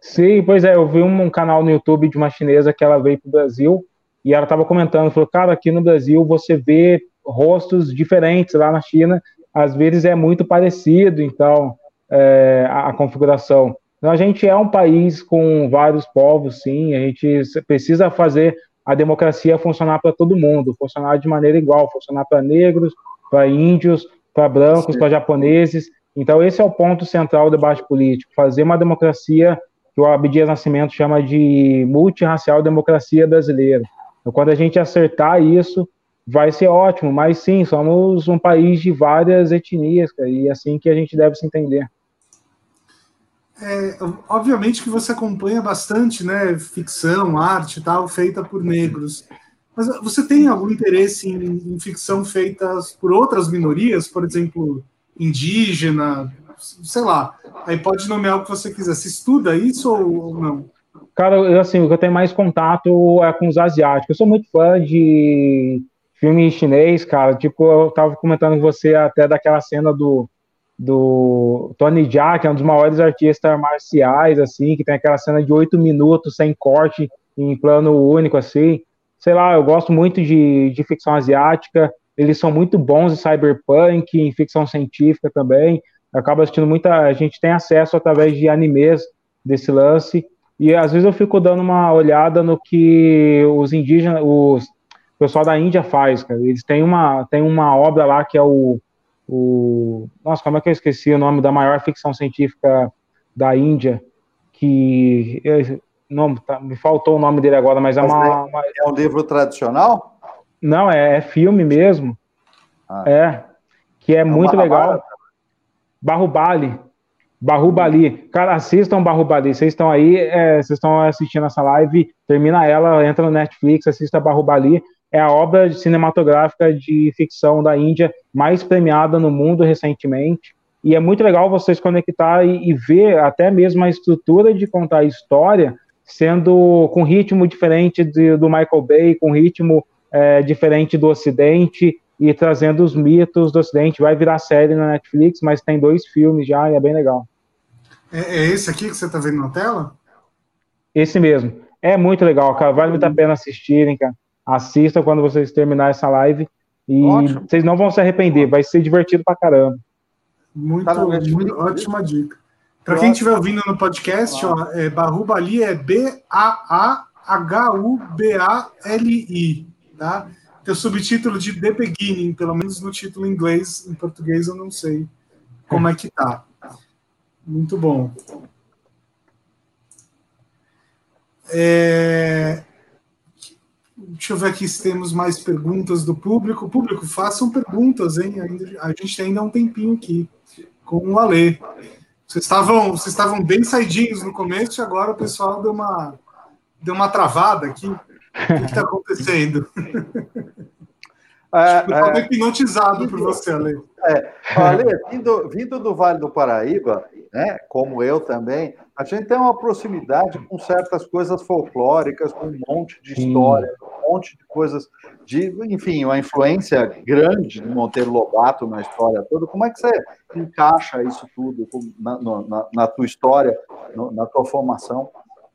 Sim, pois é, eu vi um canal no YouTube de uma chinesa que ela veio para o Brasil e ela estava comentando, falou, cara, aqui no Brasil você vê rostos diferentes lá na China, às vezes é muito parecido, então, é, a, a, configuração. Então, a gente é um país com vários povos, sim, a gente precisa fazer a democracia funcionar para todo mundo, funcionar de maneira igual, funcionar para negros, para índios, para brancos, para japoneses. Então, esse é o ponto central do debate político, fazer uma democracia que o Abdias Nascimento chama de multirracial democracia brasileira. Então, quando a gente acertar isso, vai ser ótimo, mas sim, somos um país de várias etnias, cara, e é assim que a gente deve se entender. É, obviamente que você acompanha bastante, né, ficção, arte e tal, feita por negros. Mas você tem algum interesse em, em ficção feita por outras minorias, por exemplo, indígena, sei lá. Aí pode nomear o que você quiser. Se estuda isso ou não? Cara, assim, o que eu tenho mais contato é com os asiáticos. Eu sou muito fã de filme chinês, cara. Tipo, eu tava comentando com você até daquela cena do, do Tony Jaa, que é um dos maiores artistas marciais, assim, que tem aquela cena de oito minutos sem corte, em plano único, assim. Sei lá, eu gosto muito de, de ficção asiática. Eles são muito bons em cyberpunk, em ficção científica também. Eu acabo assistindo muita. A gente tem acesso através de animes desse lance. E às vezes eu fico dando uma olhada no que os indígenas, os o pessoal da Índia faz, cara. Eles têm uma, têm uma obra lá que é o, o. Nossa, como é que eu esqueci o nome da maior ficção científica da Índia? Que. Não, tá, me faltou o nome dele agora, mas, é mas é uma, é, uma, É um livro tradicional? Não, é, é filme mesmo. Ah. É. Que é, é muito legal. Barrubali. Barrubali. Cara, assistam Barrubali. Vocês estão aí, é, vocês estão assistindo essa live, termina ela, entra no Netflix, assista Barrubali. É a obra cinematográfica de ficção da Índia mais premiada no mundo recentemente. E é muito legal vocês conectar e, e ver até mesmo a estrutura de contar a história sendo com ritmo diferente de, do Michael Bay, com ritmo é, diferente do Ocidente e trazendo os mitos do Ocidente. Vai virar série na Netflix, mas tem dois filmes já e é bem legal. É, é esse aqui que você está vendo na tela? Esse mesmo. É muito legal, cara. Vale muito a pena assistirem, cara. Assista quando vocês terminarem essa live. E Ótimo. vocês não vão se arrepender. Vai ser divertido pra caramba. Muito, tá muito ótima dica. Para quem estiver ouvindo no podcast, ó, é, Barrubali é B-A-A-H-U-B-A-L-I, tá? Tem o subtítulo de The Beginning, pelo menos no título em inglês, em português eu não sei como é que tá. Muito bom. É... Deixa eu ver aqui se temos mais perguntas do público. Público, façam perguntas, hein? A gente tem ainda um tempinho aqui com o Alê. Vocês estavam, vocês estavam bem saidinhos no começo e agora o pessoal deu uma, deu uma travada aqui. O que está *laughs* acontecendo? *laughs* É, é, hipnotizado por você, Ale. É, Ale, vindo, vindo do Vale do Paraíba, né, como eu também, a gente tem uma proximidade com certas coisas folclóricas, com um monte de história, um monte de coisas, de, enfim, uma influência grande de Monteiro Lobato na história toda. Como é que você encaixa isso tudo na, na, na tua história, na tua formação?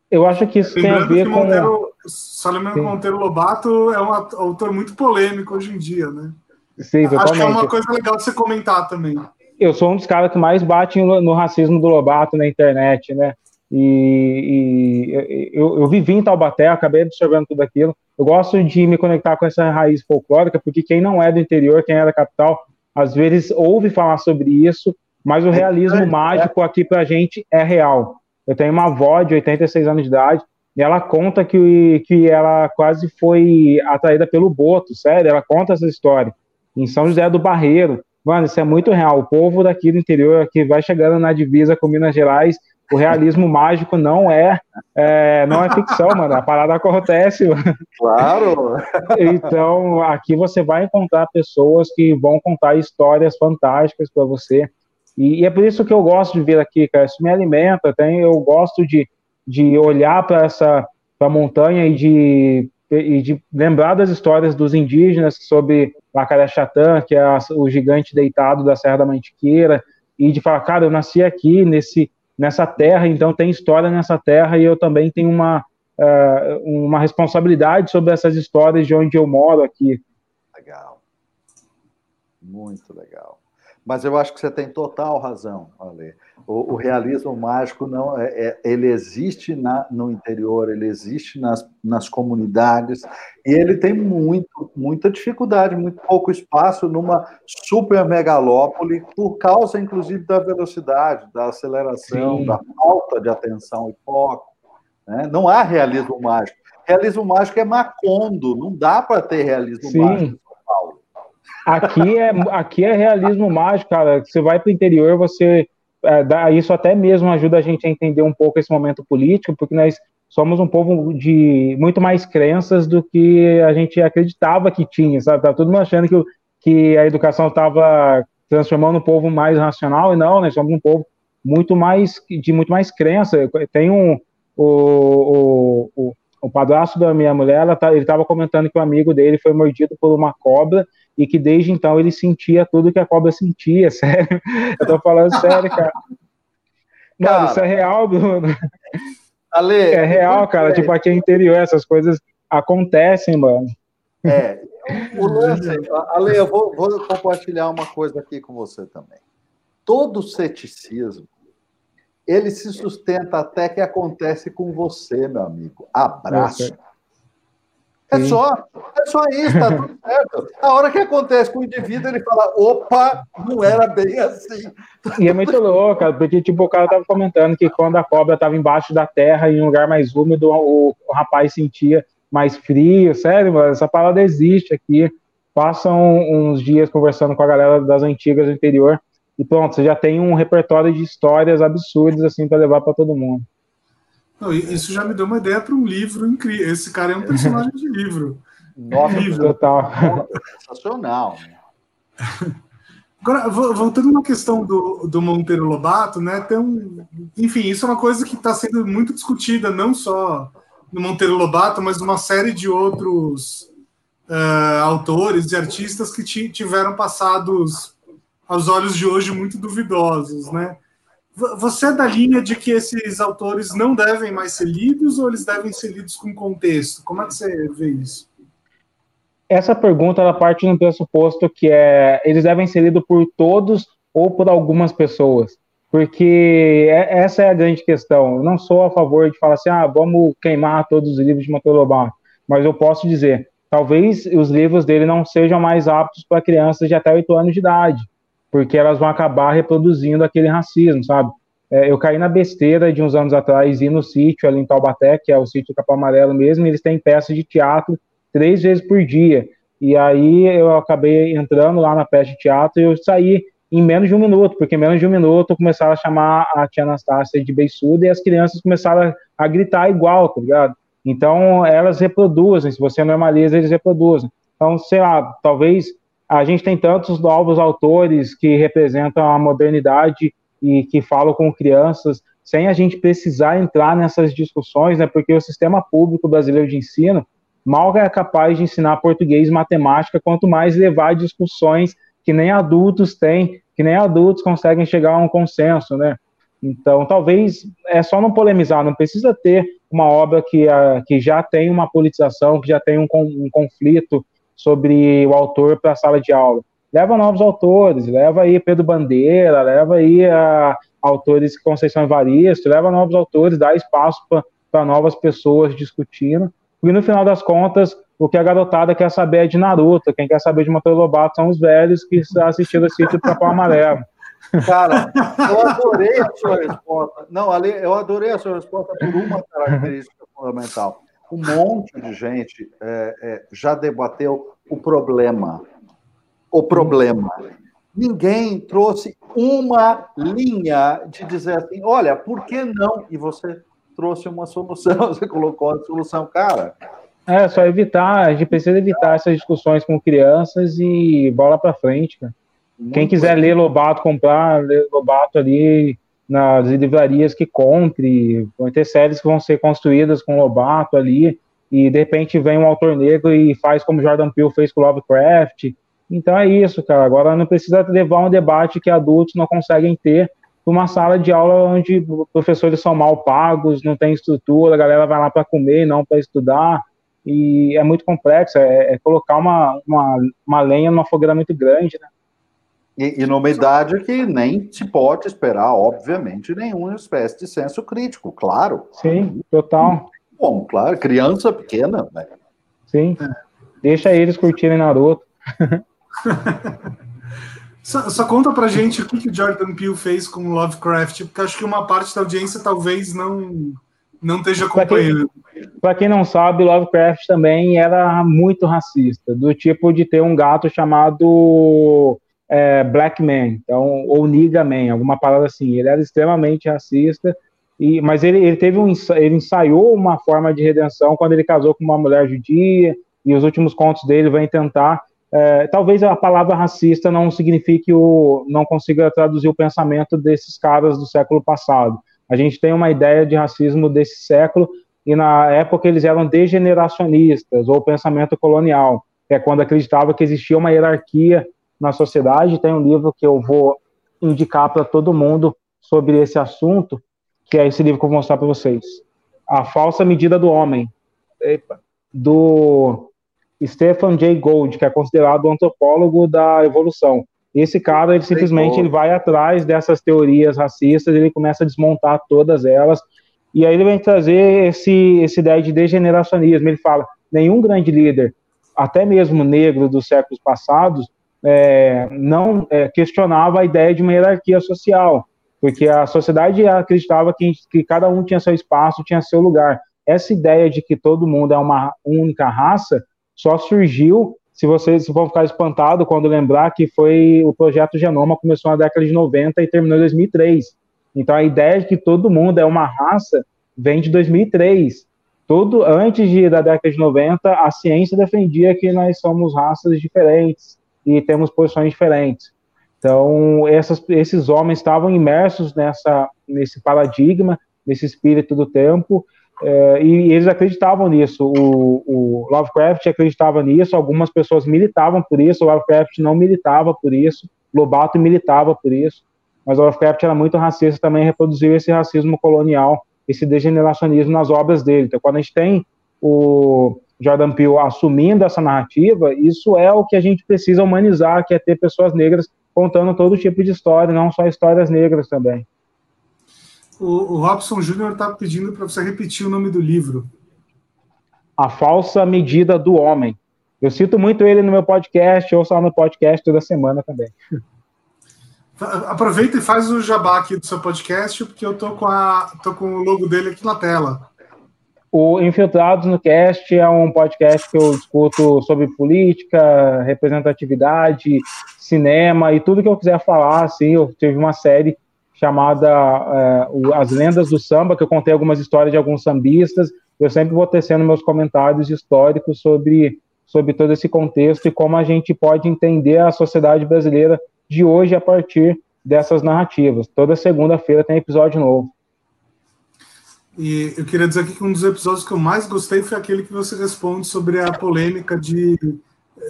Eu acho que isso Lembrando tem a ver com. Monteiro, só lembrando que Monteiro Lobato é um autor muito polêmico hoje em dia, né? Sim, Acho que é uma coisa legal de você comentar também. Eu sou um dos caras que mais bate no, no racismo do Lobato na internet, né? E, e eu, eu, vivi em Taubaté, acabei absorvendo tudo aquilo. Eu gosto de me conectar com essa raiz folclórica, porque quem não é do interior, quem é da capital, às vezes ouve falar sobre isso, mas o realismo é, mágico aqui pra gente é real. Eu tenho uma avó de 86 anos de idade e ela conta que, que ela quase foi atraída pelo Boto, sério, ela conta essa história. Em São José do Barreiro. Mano, isso é muito real. O povo daqui do interior que vai chegando na divisa com Minas Gerais, o realismo mágico não é, é, não é ficção, mano. A parada acontece. Mano. Claro. Então, aqui você vai encontrar pessoas que vão contar histórias fantásticas para você. E, e, é por isso que eu gosto de vir aqui, cara. Isso me alimenta. Tem, eu gosto de, de olhar para essa pra montanha e de, e de lembrar das histórias dos indígenas sobre Lacarechatã, que é a, o gigante deitado da Serra da Mantiqueira, e de falar, cara, eu nasci aqui nesse, nessa terra, então tem história nessa terra e eu também tenho uma, uh, uma responsabilidade sobre essas histórias de onde eu moro aqui. Legal. Muito legal. Mas eu acho que você tem total razão, Ale. O, o realismo mágico não é, é, ele existe na, no interior, ele existe nas, nas comunidades e ele tem muito, muita dificuldade, muito pouco espaço numa super megalópole por causa, inclusive, da velocidade, da aceleração, Sim. da falta de atenção e foco. Né? Não há realismo mágico. Realismo mágico é macondo, não dá para ter realismo Sim. mágico. Aqui é, aqui é realismo mágico, cara. Você vai para o interior, você. É, dá, isso até mesmo ajuda a gente a entender um pouco esse momento político, porque nós somos um povo de muito mais crenças do que a gente acreditava que tinha, sabe? Tá mundo achando que, que a educação estava transformando o povo mais racional, e não, nós somos um povo muito mais de muito mais crença. Tem um o, o, o, o padrasto da minha mulher, ela tá, ele estava comentando que o amigo dele foi mordido por uma cobra e que desde então ele sentia tudo que a cobra sentia, *laughs* sério. Eu tô falando sério, cara. Mano, cara, isso é real, Bruno. Ale, é real, cara. É. Tipo, aqui é interior, essas coisas acontecem, mano. É. O lance, Ale, eu vou, vou compartilhar uma coisa aqui com você também. Todo ceticismo, ele se sustenta até que acontece com você, meu amigo. Abraço. É só, é só isso, tá tudo *laughs* certo. A hora que acontece com o indivíduo, ele fala, opa, não era bem assim. E é muito louco, porque tipo, o cara tava comentando que quando a cobra estava embaixo da terra, em um lugar mais úmido, o, o rapaz sentia mais frio, sério, mano, essa palavra existe aqui. Passam uns dias conversando com a galera das antigas do interior, e pronto, você já tem um repertório de histórias absurdas assim para levar para todo mundo. Não, isso já me deu uma ideia para um livro incrível. Esse cara é um personagem de livro. *laughs* Nossa, livro. total. *laughs* Sensacional. Agora, voltando na questão do, do Monteiro Lobato, né? Tem um, enfim, isso é uma coisa que está sendo muito discutida, não só no Monteiro Lobato, mas numa série de outros uh, autores e artistas que tiveram passados aos olhos de hoje muito duvidosos, né? Você é da linha de que esses autores não devem mais ser lidos ou eles devem ser lidos com contexto? Como é que você vê isso? Essa pergunta ela parte no pressuposto que é eles devem ser lidos por todos ou por algumas pessoas, porque é, essa é a grande questão. Eu não sou a favor de falar assim, ah, vamos queimar todos os livros de Monteiro Lobato, mas eu posso dizer, talvez os livros dele não sejam mais aptos para crianças de até 8 anos de idade porque elas vão acabar reproduzindo aquele racismo, sabe? É, eu caí na besteira de uns anos atrás ir no sítio ali em Taubaté, que é o sítio Capão Amarelo mesmo, eles têm peças de teatro três vezes por dia. E aí eu acabei entrando lá na peça de teatro e eu saí em menos de um minuto, porque em menos de um minuto começaram a chamar a tia Anastácia de beiçuda e as crianças começaram a, a gritar igual, tá ligado? Então elas reproduzem, se você normaliza, eles reproduzem. Então, sei lá, talvez a gente tem tantos novos autores que representam a modernidade e que falam com crianças, sem a gente precisar entrar nessas discussões, né? Porque o sistema público brasileiro de ensino mal é capaz de ensinar português e matemática, quanto mais levar discussões que nem adultos têm, que nem adultos conseguem chegar a um consenso, né? Então, talvez é só não polemizar, não precisa ter uma obra que, uh, que já tem uma politização, que já tem um, um conflito sobre o autor para a sala de aula. Leva novos autores, leva aí Pedro Bandeira, leva aí a, autores Conceição Evaristo, leva novos autores, dá espaço para novas pessoas discutindo. E no final das contas, o que a garotada quer saber é de Naruto, quem quer saber de Motor Lobato são os velhos que assistiram esse sítio do Capão Amarelo. Cara, eu adorei a sua resposta. Não, eu adorei a sua resposta por uma característica fundamental um monte de gente é, é, já debateu o problema. O problema. Ninguém trouxe uma linha de dizer assim: olha, por que não? E você trouxe uma solução, *laughs* você colocou a solução, cara. É, só evitar, a gente precisa evitar essas discussões com crianças e bola para frente, cara. Muito Quem quiser ler Lobato, comprar, ler Lobato ali nas livrarias que compre, vão ter séries que vão ser construídas com Lobato ali, e de repente vem um autor negro e faz como Jordan Peele fez com Lovecraft. Então é isso, cara. Agora não precisa levar um debate que adultos não conseguem ter uma sala de aula onde professores são mal pagos, não tem estrutura, a galera vai lá para comer, não para estudar, e é muito complexo, é, é colocar uma, uma, uma, lenha numa fogueira muito grande, né? E, e numa idade que nem se pode esperar, obviamente, nenhuma espécie de senso crítico, claro. Sim, total. Bom, claro, criança pequena, né? Sim, deixa eles curtirem Naruto. *laughs* Só, só, conta pra gente o que, que o Jordan Peele fez com Lovecraft, porque acho que uma parte da audiência talvez não, não esteja acompanhando. Para quem, quem, não sabe, Lovecraft também era muito racista, do tipo de ter um gato chamado é, Black Man, então, ou Nigga Man, alguma parada assim. Ele era extremamente racista, e, mas ele, ele teve um ele ensaiou uma forma de redenção quando ele casou com uma mulher judia, e os últimos contos dele vêm tentar é, talvez a palavra racista não signifique o, não consiga traduzir o pensamento desses caras do século passado. A gente tem uma ideia de racismo desse século e na época eles eram degeneracionistas ou pensamento colonial, que é quando acreditava que existia uma hierarquia na sociedade. Tem um livro que eu vou indicar para todo mundo sobre esse assunto, que é esse livro que eu vou mostrar para vocês. A falsa medida do homem, do Stephen Jay Gould, que é considerado o antropólogo da evolução. Esse cara, ele simplesmente ele vai atrás dessas teorias racistas, ele começa a desmontar todas elas, e aí ele vem trazer esse, esse ideia de degeneracionismo. Ele fala: nenhum grande líder, até mesmo negro dos séculos passados, é, não é, questionava a ideia de uma hierarquia social, porque a sociedade acreditava que, que cada um tinha seu espaço, tinha seu lugar. Essa ideia de que todo mundo é uma única raça só surgiu, se vocês vão ficar espantado quando lembrar que foi o projeto Genoma começou na década de 90 e terminou em 2003. Então a ideia de que todo mundo é uma raça vem de 2003. Todo antes de, da década de 90, a ciência defendia que nós somos raças diferentes e temos posições diferentes. Então, essas, esses homens estavam imersos nessa, nesse paradigma, nesse espírito do tempo, é, e eles acreditavam nisso. O, o, Lovecraft acreditava nisso, algumas pessoas militavam por isso, o Lovecraft não militava por isso, Lobato militava por isso, mas o Lovecraft era muito racista também reproduziu esse racismo colonial, esse degeneracionismo nas obras dele. Então, quando a gente tem o Jordan Peele assumindo essa narrativa, isso é o que a gente precisa humanizar, que é ter pessoas negras contando todo tipo de história, não só histórias negras também. O, o Robson Júnior está pedindo para você repetir o nome do livro. A Falsa Medida do Homem. Eu cito muito ele no meu podcast, ou só no podcast toda semana também. *laughs* Aproveita e faz o jabá aqui do seu podcast, porque eu tô com, a, tô com o logo dele aqui na tela. O Infiltrados no Cast é um podcast que eu discuto sobre política, representatividade, cinema e tudo que eu quiser falar. Assim, eu tive uma série chamada é, As Lendas do Samba, que eu contei algumas histórias de alguns sambistas. Eu sempre vou tecendo meus comentários históricos sobre, sobre todo esse contexto e como a gente pode entender a sociedade brasileira de hoje a partir dessas narrativas. Toda segunda-feira tem episódio novo. E eu queria dizer aqui que um dos episódios que eu mais gostei foi aquele que você responde sobre a polêmica de,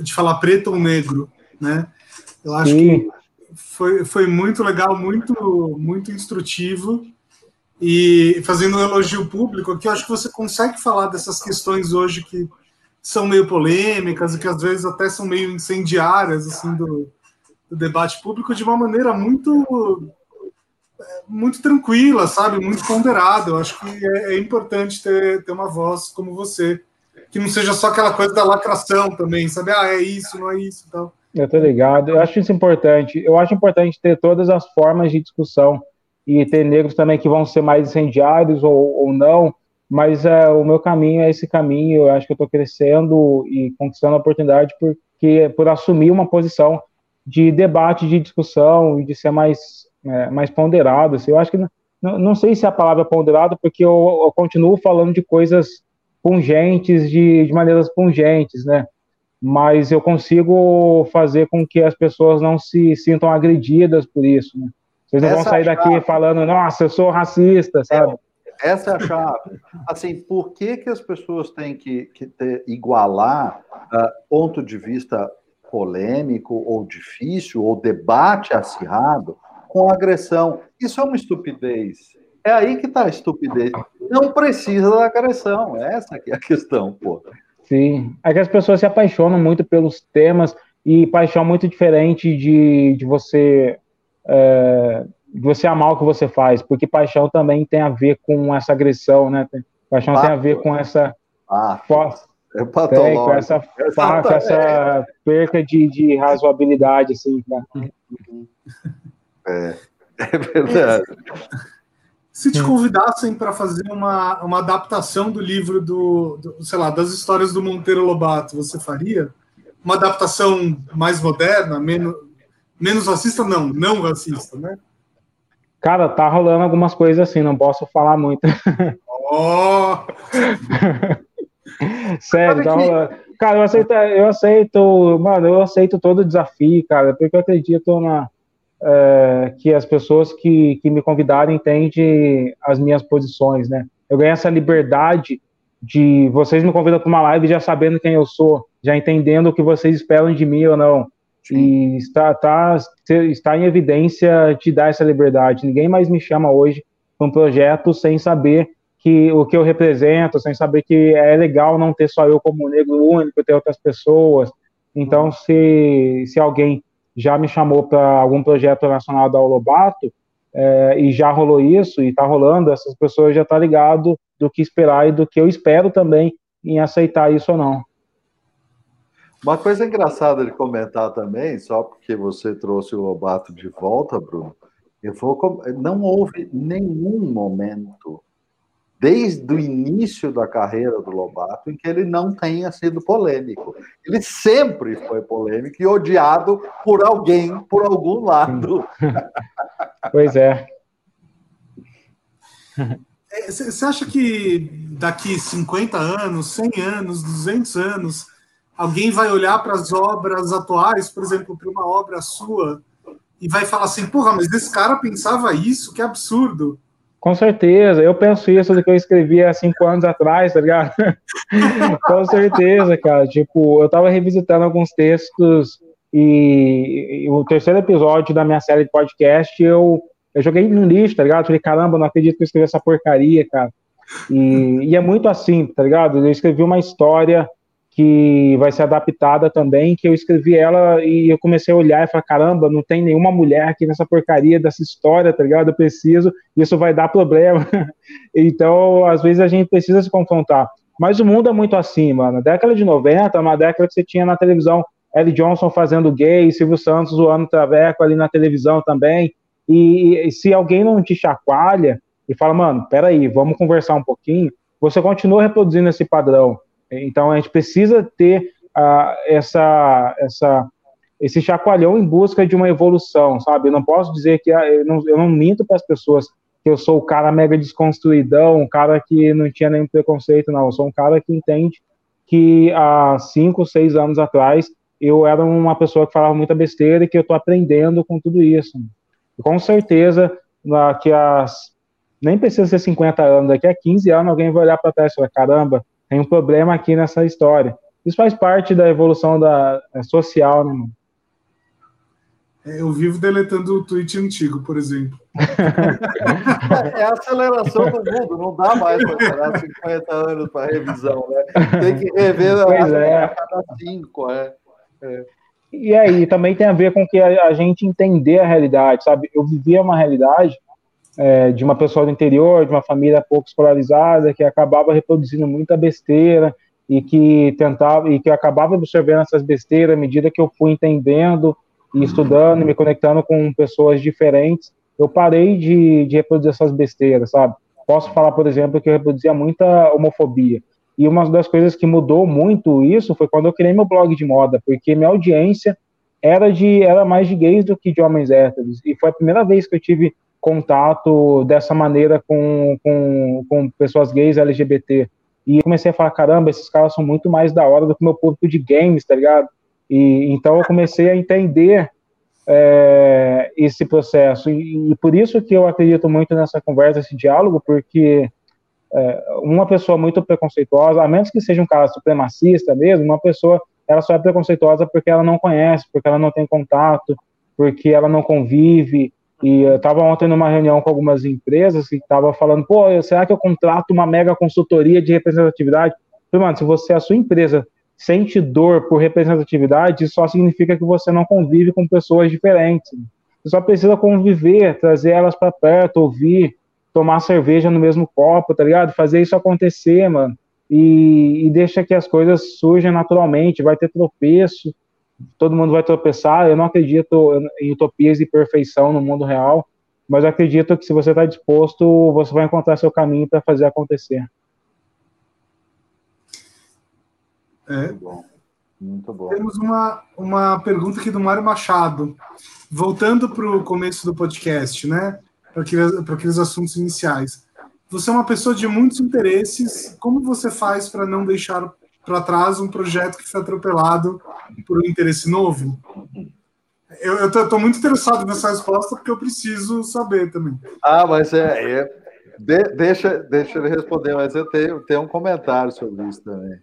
de falar preto ou negro, né? Eu acho Sim. que foi, foi muito legal, muito, muito instrutivo. E fazendo um elogio público aqui, eu acho que você consegue falar dessas questões hoje que são meio polêmicas e que às vezes até são meio incendiárias assim do, do debate público de uma maneira muito muito tranquila, sabe, muito ponderada. Eu acho que é, é importante ter, ter uma voz como você, que não seja só aquela coisa da lacração também, sabe? Ah, é isso, não é isso, então. Eu tô ligado. Eu acho isso importante. Eu acho importante ter todas as formas de discussão e ter negros também que vão ser mais incendiários ou, ou não, mas é, o meu caminho é esse caminho. Eu acho que eu estou crescendo e conquistando a oportunidade porque por assumir uma posição de debate, de discussão e de ser mais é, mais ponderado. Assim. Eu acho que não, não sei se é a palavra ponderado, porque eu, eu continuo falando de coisas pungentes, de, de maneiras pungentes, né? mas eu consigo fazer com que as pessoas não se sintam agredidas por isso, né? Vocês não Essa vão sair daqui falando, nossa, eu sou racista, sabe? É, essa é a chave. Assim, por que, que as pessoas têm que, que ter, igualar uh, ponto de vista polêmico ou difícil, ou debate acirrado, com agressão? Isso é uma estupidez. É aí que está a estupidez. Não precisa da agressão. Essa que é a questão, pô. Sim. É que as pessoas se apaixonam muito pelos temas e paixão muito diferente de, de você é, de você amar o que você faz, porque paixão também tem a ver com essa agressão, né? Paixão tem a ver com essa ah, é tem, com essa, com essa perca de, de razoabilidade, assim. Né? É, é verdade. Se te convidassem para fazer uma, uma adaptação do livro do, do, sei lá, das histórias do Monteiro Lobato, você faria? Uma adaptação mais moderna, menos, menos racista? Não, não racista, né? Cara, tá rolando algumas coisas assim, não posso falar muito. Oh! *laughs* Sério, tá rolando. Cara, eu aceito, eu aceito, mano, eu aceito todo o desafio, cara, porque eu acredito na, é, que as pessoas que, que me convidarem entendem as minhas posições, né? Eu ganho essa liberdade de vocês me convidam para uma live já sabendo quem eu sou, já entendendo o que vocês esperam de mim ou não. Sim. E está, está, está em evidência te dar essa liberdade. Ninguém mais me chama hoje para um projeto sem saber que o que eu represento, sem saber que é legal não ter só eu como negro único, ter outras pessoas. Então, uhum. se, se alguém já me chamou para algum projeto relacionado ao Lobato, é, e já rolou isso, e está rolando, essas pessoas já estão tá ligado do que esperar e do que eu espero também em aceitar isso ou não. Uma coisa engraçada de comentar também, só porque você trouxe o Lobato de volta, Bruno, eu vou, não houve nenhum momento desde o início da carreira do Lobato em que ele não tenha sido polêmico. Ele sempre foi polêmico e odiado por alguém, por algum lado. *laughs* Pois é. Você é, acha que daqui 50 anos, 100 anos, 200 anos, alguém vai olhar para as obras atuais, por exemplo, para uma obra sua, e vai falar assim: porra, mas esse cara pensava isso, que absurdo. Com certeza, eu penso isso do que eu escrevi há cinco anos atrás, tá ligado? *laughs* Com certeza, cara. Tipo, eu tava revisitando alguns textos e, e, o terceiro episódio da minha série de podcast eu, eu joguei no lixo, tá ligado? Falei, caramba, não acredito que eu escrevi essa porcaria, cara. E, e é muito assim, tá ligado? Eu escrevi uma história que vai ser adaptada também, que eu escrevi ela e eu comecei a olhar e falar, caramba, não tem nenhuma mulher aqui nessa porcaria dessa história, tá ligado? Eu preciso, isso vai dar problema. *laughs* então, às vezes a gente precisa se confrontar. Mas o mundo é muito assim, mano. Na década de 90, uma década que você tinha na televisão Ellie Johnson fazendo gay, Silvio Santos zoando traveco ali na televisão também. E, e se alguém não te chacoalha e fala, mano, peraí, vamos conversar um pouquinho, você continua reproduzindo esse padrão. Então a gente precisa ter uh, essa, essa, esse chacoalhão em busca de uma evolução, sabe? Eu não posso dizer que uh, eu, não, eu não minto para as pessoas que eu sou o cara mega desconstruidão, um cara que não tinha nenhum preconceito, não. Eu sou um cara que entende que há cinco, seis anos atrás eu era uma pessoa que falava muita besteira e que eu estou aprendendo com tudo isso. Com certeza, que as nem precisa ser 50 anos, daqui a 15 anos alguém vai olhar para trás e falar, caramba, tem um problema aqui nessa história. Isso faz parte da evolução da, é, social, né, mano? É, eu vivo deletando o tweet antigo, por exemplo. é a aceleração do mundo, não dá mais para esperar 50 anos para revisão, né? Tem que rever pois a, é. a cada cinco, é. é. E aí, também tem a ver com que a, a gente entender a realidade, sabe? Eu vivia uma realidade é, de uma pessoa do interior, de uma família pouco escolarizada, que acabava reproduzindo muita besteira e que tentava e que acabava absorvendo essas besteiras à medida que eu fui entendendo e estudando e me conectando com pessoas diferentes, eu parei de, de reproduzir essas besteiras, sabe? Posso falar, por exemplo, que eu reproduzia muita homofobia. E uma das coisas que mudou muito isso foi quando eu criei meu blog de moda, porque minha audiência era de era mais de gays do que de homens héteros. E foi a primeira vez que eu tive contato dessa maneira com, com, com pessoas gays LGBT. E comecei a falar, caramba, esses caras são muito mais da hora do que o meu público de games, tá ligado? E então eu comecei a entender é, esse processo. E, e, por isso que eu acredito muito nessa conversa, esse diálogo, porque é, uma pessoa muito preconceituosa, a menos que seja um cara supremacista mesmo, uma pessoa ela só é preconceituosa porque ela não conhece, porque ela não tem contato, porque ela não convive. E eu estava ontem numa reunião com algumas empresas que estavam falando, pô, será que eu contrato uma mega consultoria de representatividade? Falei, mano, se você, a sua empresa, sente dor por representatividade, isso só significa que você não convive com pessoas diferentes. Você só precisa conviver, trazer elas para perto, ouvir, tomar cerveja no mesmo copo, tá ligado? Fazer isso acontecer, mano e, e deixa que as coisas surjam naturalmente. Vai ter tropeço, todo mundo vai tropeçar. Eu não acredito em utopias de perfeição no mundo real, mas acredito que se você está disposto, você vai encontrar seu caminho para fazer acontecer. É. Muito bom. Muito bom. Temos uma, uma pergunta aqui do Mário Machado. Voltando para o começo do podcast, né? Para aqueles, aqueles assuntos iniciais. Você é uma pessoa de muitos interesses. Como você faz para não deixar para trás um projeto que foi atropelado por um interesse novo? Eu estou muito interessado nessa resposta porque eu preciso saber também. Ah, mas é, é de, deixa, deixa ele responder, mas eu tenho, tenho um comentário sobre isso também.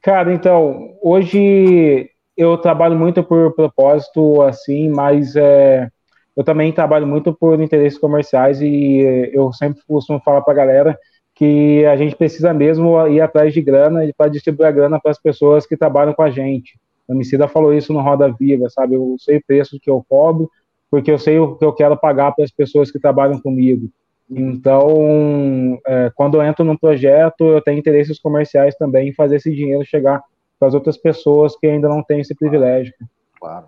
Cara, então, hoje eu trabalho muito por propósito, assim, mas é, eu também trabalho muito por interesses comerciais e eh, eu sempre costumo falar para a galera que a gente precisa mesmo ir atrás de grana para distribuir a grana para as pessoas que trabalham com a gente. A Emicida falou isso no Roda Viva, sabe? Eu sei o preço que eu cobro, porque eu sei o que eu quero pagar para as pessoas que trabalham comigo. Então, é, quando eu entro num projeto, eu tenho interesses comerciais também em fazer esse dinheiro chegar para as outras pessoas que ainda não têm esse privilégio. Claro.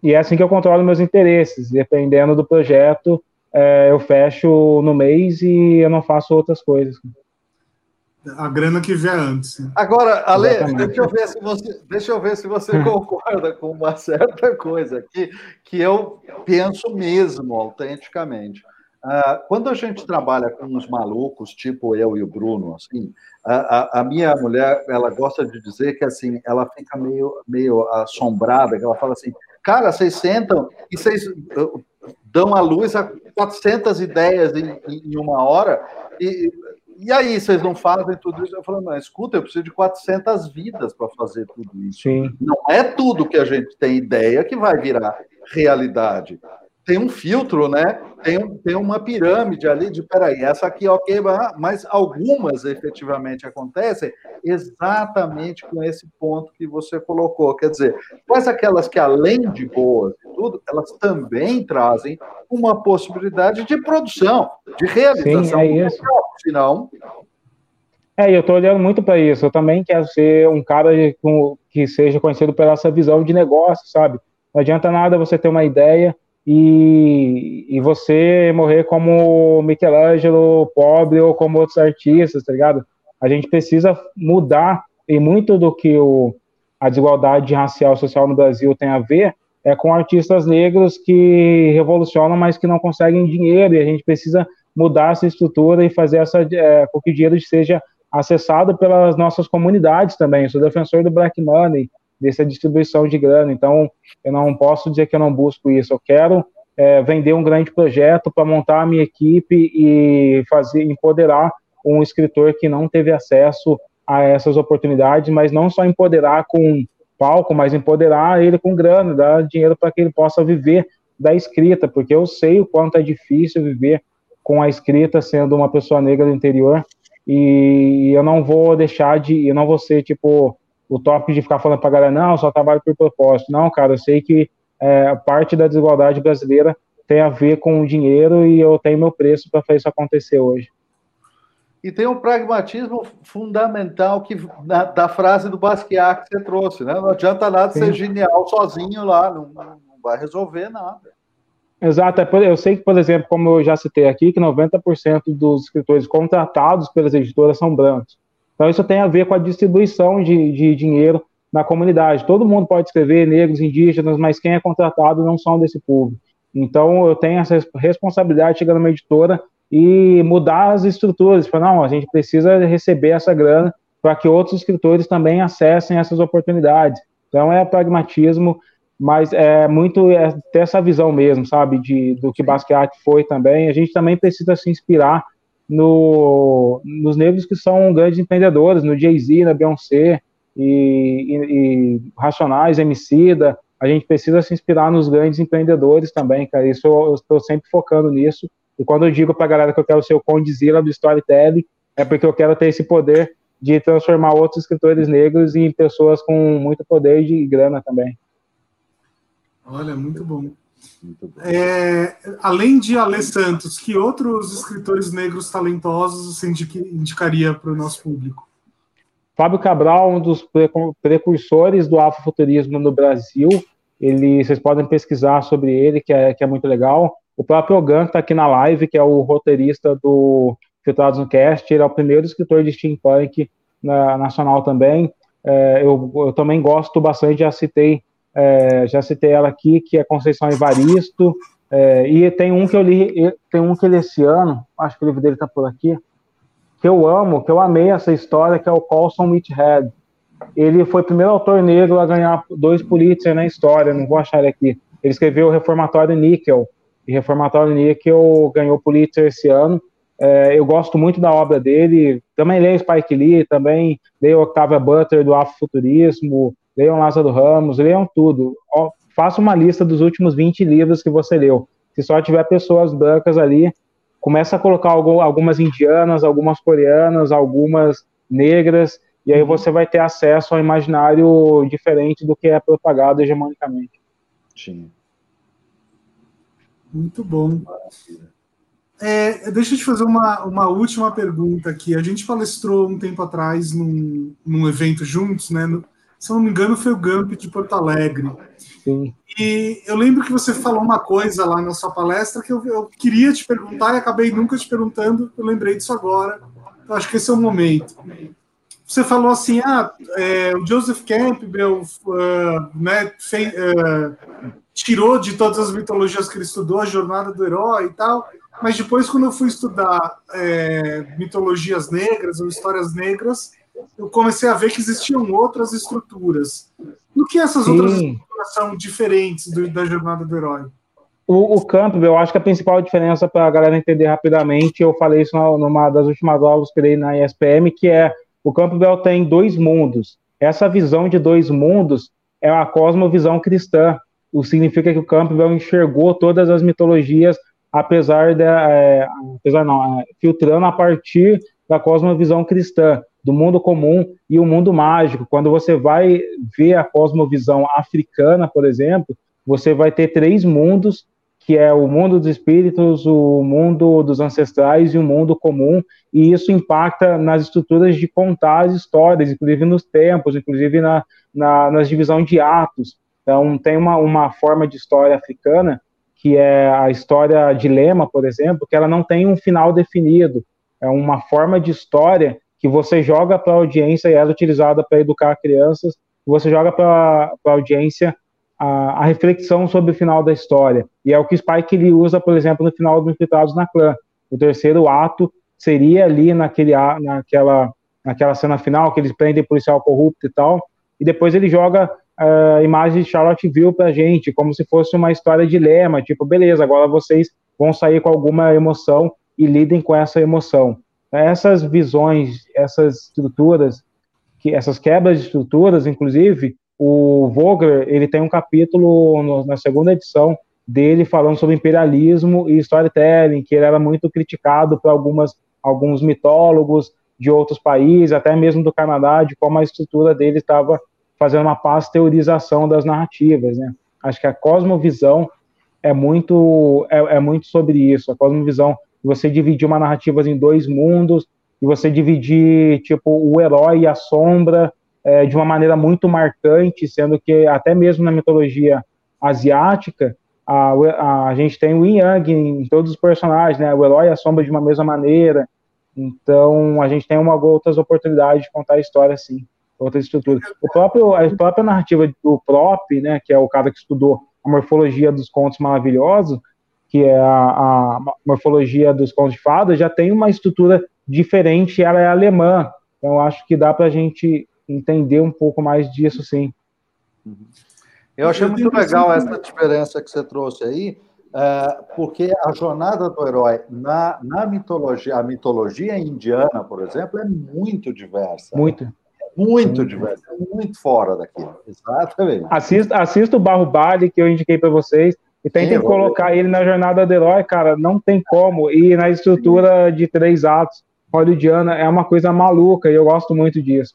E é assim que eu controlo meus interesses. Dependendo do projeto, é, eu fecho no mês e eu não faço outras coisas. A grana que vier antes. Agora, Ale, deixa eu ver se você, deixa eu ver se você *laughs* concorda com uma certa coisa que, que eu penso mesmo autenticamente. Uh, quando a gente trabalha com uns malucos, tipo eu e o Bruno, assim, a, a, a, minha mulher, ela gosta de dizer que assim, ela fica meio, meio assombrada, que ela fala assim, Cara, vocês sentam e vocês dão à luz a 400 ideias em, em uma hora, e, e aí vocês não fazem tudo isso? Eu falo, não, escuta, eu preciso de 400 vidas para fazer tudo isso. Sim. Não é tudo que a gente tem ideia que vai virar realidade tem um filtro, né? Tem, tem uma pirâmide ali de peraí, essa aqui, ok, mas algumas efetivamente acontecem exatamente com esse ponto que você colocou. Quer dizer, quais aquelas que, além de boas e tudo, elas também trazem uma possibilidade de produção, de realização. Sim, é isso. Senão. É, eu estou olhando muito para isso. Eu também quero ser um cara que seja conhecido pela essa visão de negócio, sabe? Não adianta nada você ter uma ideia e, e você morrer como Michelangelo pobre ou como outros artistas, tá ligado? A gente precisa mudar, e muito do que o, a desigualdade racial social no Brasil tem a ver é com artistas negros que revolucionam, mas que não conseguem dinheiro, e a gente precisa mudar essa estrutura e fazer essa, é, com que o dinheiro seja acessado pelas nossas comunidades também. Eu sou defensor do Black Money, dessa distribuição de grana. Então, eu não posso dizer que eu não busco isso. Eu quero é, vender um grande projeto para montar a minha equipe e fazer empoderar um escritor que não teve acesso a essas oportunidades, mas não só empoderar com palco, mas empoderar ele com grana, dar dinheiro para que ele possa viver da escrita, porque eu sei o quanto é difícil viver com a escrita sendo uma pessoa negra do interior e eu não vou deixar de, eu não vou ser tipo o top de ficar falando para a galera, não, só trabalho por propósito. Não, cara, eu sei que é, parte da desigualdade brasileira tem a ver com o dinheiro e eu tenho meu preço para fazer isso acontecer hoje. E tem um pragmatismo fundamental que na, da frase do Basquiat que você trouxe, né? Não adianta nada Sim. ser genial sozinho lá, não, não vai resolver nada. Exato, é eu sei que, por exemplo, como eu já citei aqui, que 90% dos escritores contratados pelas editoras são brancos. Então, isso tem a ver com a distribuição de, de dinheiro na comunidade. Todo mundo pode escrever, negros, indígenas, mas quem é contratado não são desse público. Então, eu tenho essa responsabilidade de chegar numa editora e mudar as estruturas. Falar, não, a gente precisa receber essa grana para que outros escritores também acessem essas oportunidades. Então é pragmatismo, mas é muito é ter essa visão mesmo, sabe, de do que Basquiat foi também. A gente também precisa se inspirar no, nos negros que são grandes empreendedores, no Jay-Z, na Beyoncé e, e, e Racionais, Emicida. A gente precisa se inspirar nos grandes empreendedores também, cara. Isso eu estou sempre focando nisso. E quando eu digo para a galera que eu quero ser o Condizila do storytelling, é porque eu quero ter esse poder de transformar outros escritores negros em pessoas com muito poder e grana também. Olha, muito bom. Muito bom. É, além de Ale Santos, que outros escritores negros talentosos você indicaria para o nosso público? Fábio Cabral, um dos precursores do afrofuturismo no Brasil. Ele, vocês podem pesquisar sobre ele, que é, que é muito legal. O próprio Ogan está aqui na live, que é o roteirista do Filtrados no Cast, ele é o primeiro escritor de steampunk na, nacional também. É, eu, eu, também gosto bastante, já citei, é, já citei ela aqui, que é Conceição Evaristo, é, e tem um que eu li, tem um que ele esse ano, acho que o livro dele está por aqui, que eu amo, que eu amei essa história, que é o Colson Whitehead. Ele foi o primeiro autor negro a ganhar dois Pulitzer na história, não vou achar ele aqui. Ele escreveu Reformatório Níquel, e Reformatório Níquel ganhou Pulitzer esse ano. É, eu gosto muito da obra dele, também leio Spike Lee, também leio Octavia Butler do Afrofuturismo, leiam Lázaro Ramos, leiam tudo. Ó, faça uma lista dos últimos 20 livros que você leu. Se só tiver pessoas brancas ali, começa a colocar algumas indianas, algumas coreanas, algumas negras, e aí você vai ter acesso ao imaginário diferente do que é propagado hegemonicamente. Sim. Muito bom. É, deixa eu te fazer uma, uma última pergunta aqui. A gente palestrou um tempo atrás num, num evento juntos, né? No, se não me engano, foi o Gamp de Porto Alegre. Sim. E eu lembro que você falou uma coisa lá na sua palestra que eu, eu queria te perguntar e acabei nunca te perguntando. Eu lembrei disso agora. Eu acho que esse é o momento. Você falou assim: ah, é, o Joseph Campbell uh, né, uh, tirou de todas as mitologias que ele estudou a jornada do herói e tal, mas depois, quando eu fui estudar é, mitologias negras ou histórias negras, eu comecei a ver que existiam outras estruturas. Do que essas Sim. outras estruturas são diferentes do, da jornada do herói? O, o Campbell, eu acho que a principal diferença para a galera entender rapidamente, eu falei isso numa das últimas aulas que dei na ESPM, que é o Campbell tem dois mundos. Essa visão de dois mundos é a cosmovisão cristã o significa que o Campbell enxergou todas as mitologias, apesar de, é, apesar não, é, filtrando a partir da cosmovisão cristã, do mundo comum e o mundo mágico. Quando você vai ver a cosmovisão africana, por exemplo, você vai ter três mundos, que é o mundo dos espíritos, o mundo dos ancestrais e o mundo comum, e isso impacta nas estruturas de contar as histórias, inclusive nos tempos, inclusive na, na, nas divisões de atos. Então, tem uma, uma forma de história africana, que é a história de Lema, por exemplo, que ela não tem um final definido. É uma forma de história que você joga para a audiência e ela é utilizada para educar crianças, você joga para a audiência a, a, reflexão sobre o final da história. E é o que Spike ele usa, por exemplo, no final do Infiltrados na Clã. O terceiro ato seria ali naquele, naquela, naquela cena final, que eles prendem policial corrupto e tal, e depois ele joga uh, imagem de Charlottesville pra gente, como se fosse uma história de lema, tipo, beleza, agora vocês vão sair com alguma emoção e lidem com essa emoção. Essas visões, essas estruturas, que essas quebras de estruturas, inclusive, o Vogler, ele tem um capítulo no, na segunda edição dele falando sobre imperialismo e storytelling, que ele era muito criticado por algumas alguns mitólogos de outros países, até mesmo do Canadá, de como a estrutura dele estava fazendo uma pasteurização das narrativas, né? Acho que a cosmovisão é muito é, é muito sobre isso. A cosmovisão, você dividir uma narrativa em dois mundos e você dividir tipo o herói e a sombra é, de uma maneira muito marcante, sendo que até mesmo na mitologia asiática a, a, gente tem o Yin Yang em todos os personagens, né? O herói e a sombra de uma mesma maneira. Então a gente tem uma outras oportunidades de contar a história assim outra estrutura. O próprio, a própria narrativa do Prop, né, que é o cara que estudou a morfologia dos contos maravilhosos, que é a, a morfologia dos contos de fadas, já tem uma estrutura diferente, ela é alemã. Então, acho que dá para a gente entender um pouco mais disso, sim. Uhum. Eu achei muito legal essa diferença que você trouxe aí, é, porque a jornada do herói na, na mitologia, a mitologia indiana, por exemplo, é muito diversa. Muito. Muito diversa, é muito fora daquilo. Exatamente. Assista, assista o Barro Bali, que eu indiquei para vocês, e tentem Sim, colocar ele na jornada do herói, cara, não tem como. E na estrutura de três atos hollywoodiana é uma coisa maluca, e eu gosto muito disso.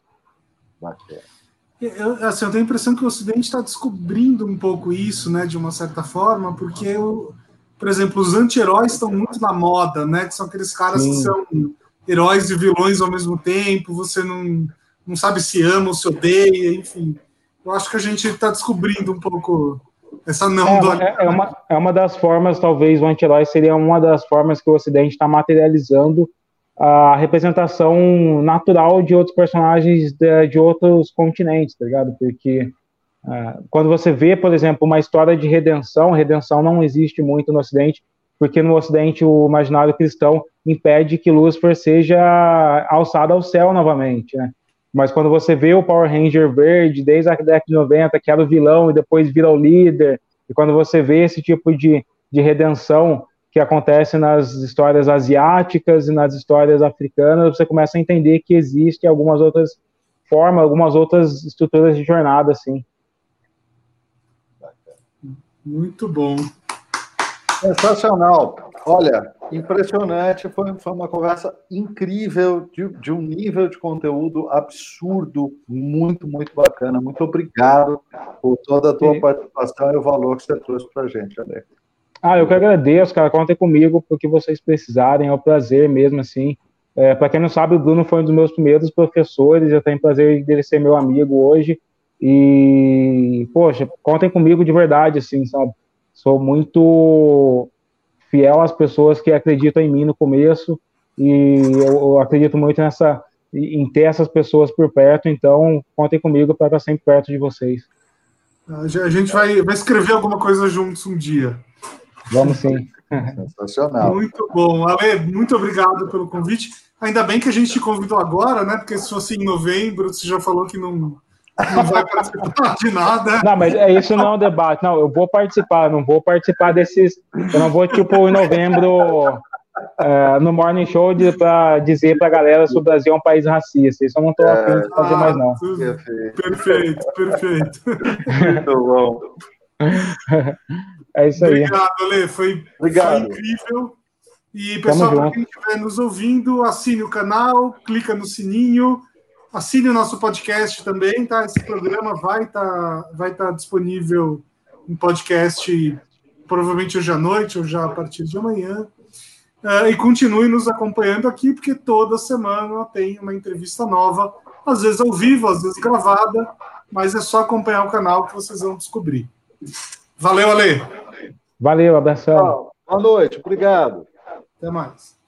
Bacana. Eu, assim, eu tenho a impressão que o Ocidente está descobrindo um pouco isso, né, de uma certa forma, porque, o, por exemplo, os anti-heróis estão muito na moda, né, que são aqueles caras Sim. que são heróis e vilões ao mesmo tempo, você não, não sabe se ama ou se odeia, enfim. Eu acho que a gente está descobrindo um pouco essa não é. É, é, uma, é uma das formas, talvez, o anti-herói seria uma das formas que o Ocidente está materializando a representação natural de outros personagens de, de outros continentes, tá ligado? Porque uh, quando você vê, por exemplo, uma história de redenção, redenção não existe muito no Ocidente, porque no Ocidente o imaginário cristão impede que Lúcifer seja alçado ao céu novamente, né? Mas quando você vê o Power Ranger verde, desde a década de 90, que era o vilão e depois vira o líder, e quando você vê esse tipo de, de redenção que acontece nas histórias asiáticas e nas histórias africanas, você começa a entender que existe algumas outras formas, algumas outras estruturas de jornada, assim. Muito bom. Sensacional. Olha, impressionante. Foi, foi uma conversa incrível, de, de, um nível de conteúdo absurdo, muito, muito bacana. Muito obrigado por toda a tua participação e o valor que você trouxe para a gente, Alex. Ah, eu que agradeço, cara. Contem comigo porque vocês precisarem. É um prazer mesmo, assim. É, para quem não sabe, o Bruno foi um dos meus primeiros professores. Eu tenho prazer dele ser meu amigo hoje. E, poxa, contem comigo de verdade, assim, sabe? Sou muito fiel às pessoas que acreditam em mim no começo. E eu, eu acredito muito nessa em ter essas pessoas por perto, então contem comigo para estar sempre perto de vocês. A gente vai, vai escrever alguma coisa juntos um dia. Vamos sim. Sensacional. Muito bom. Ale, muito obrigado pelo convite. Ainda bem que a gente te convidou agora, né? Porque se fosse em novembro, você já falou que não, não vai participar de nada. Não, mas é isso não é um debate. Não, eu vou participar, não vou participar desses. Eu não vou, tipo, em novembro. É, no Morning Show para dizer para a galera se o Brasil é um país racista. Isso eu não estou é, afim de fazer ah, mais, não. Perfeito, perfeito. Muito bom. É isso aí. Obrigado, Ale. Foi, Obrigado. foi incrível. E, pessoal, para quem estiver nos ouvindo, assine o canal, clica no sininho, assine o nosso podcast também, tá? Esse programa vai estar tá, vai tá disponível em podcast provavelmente hoje à noite ou já a partir de amanhã. Uh, e continue nos acompanhando aqui, porque toda semana tem uma entrevista nova, às vezes ao vivo, às vezes gravada, mas é só acompanhar o canal que vocês vão descobrir. Valeu, Ale. Valeu, abração. Boa noite, obrigado. Até mais.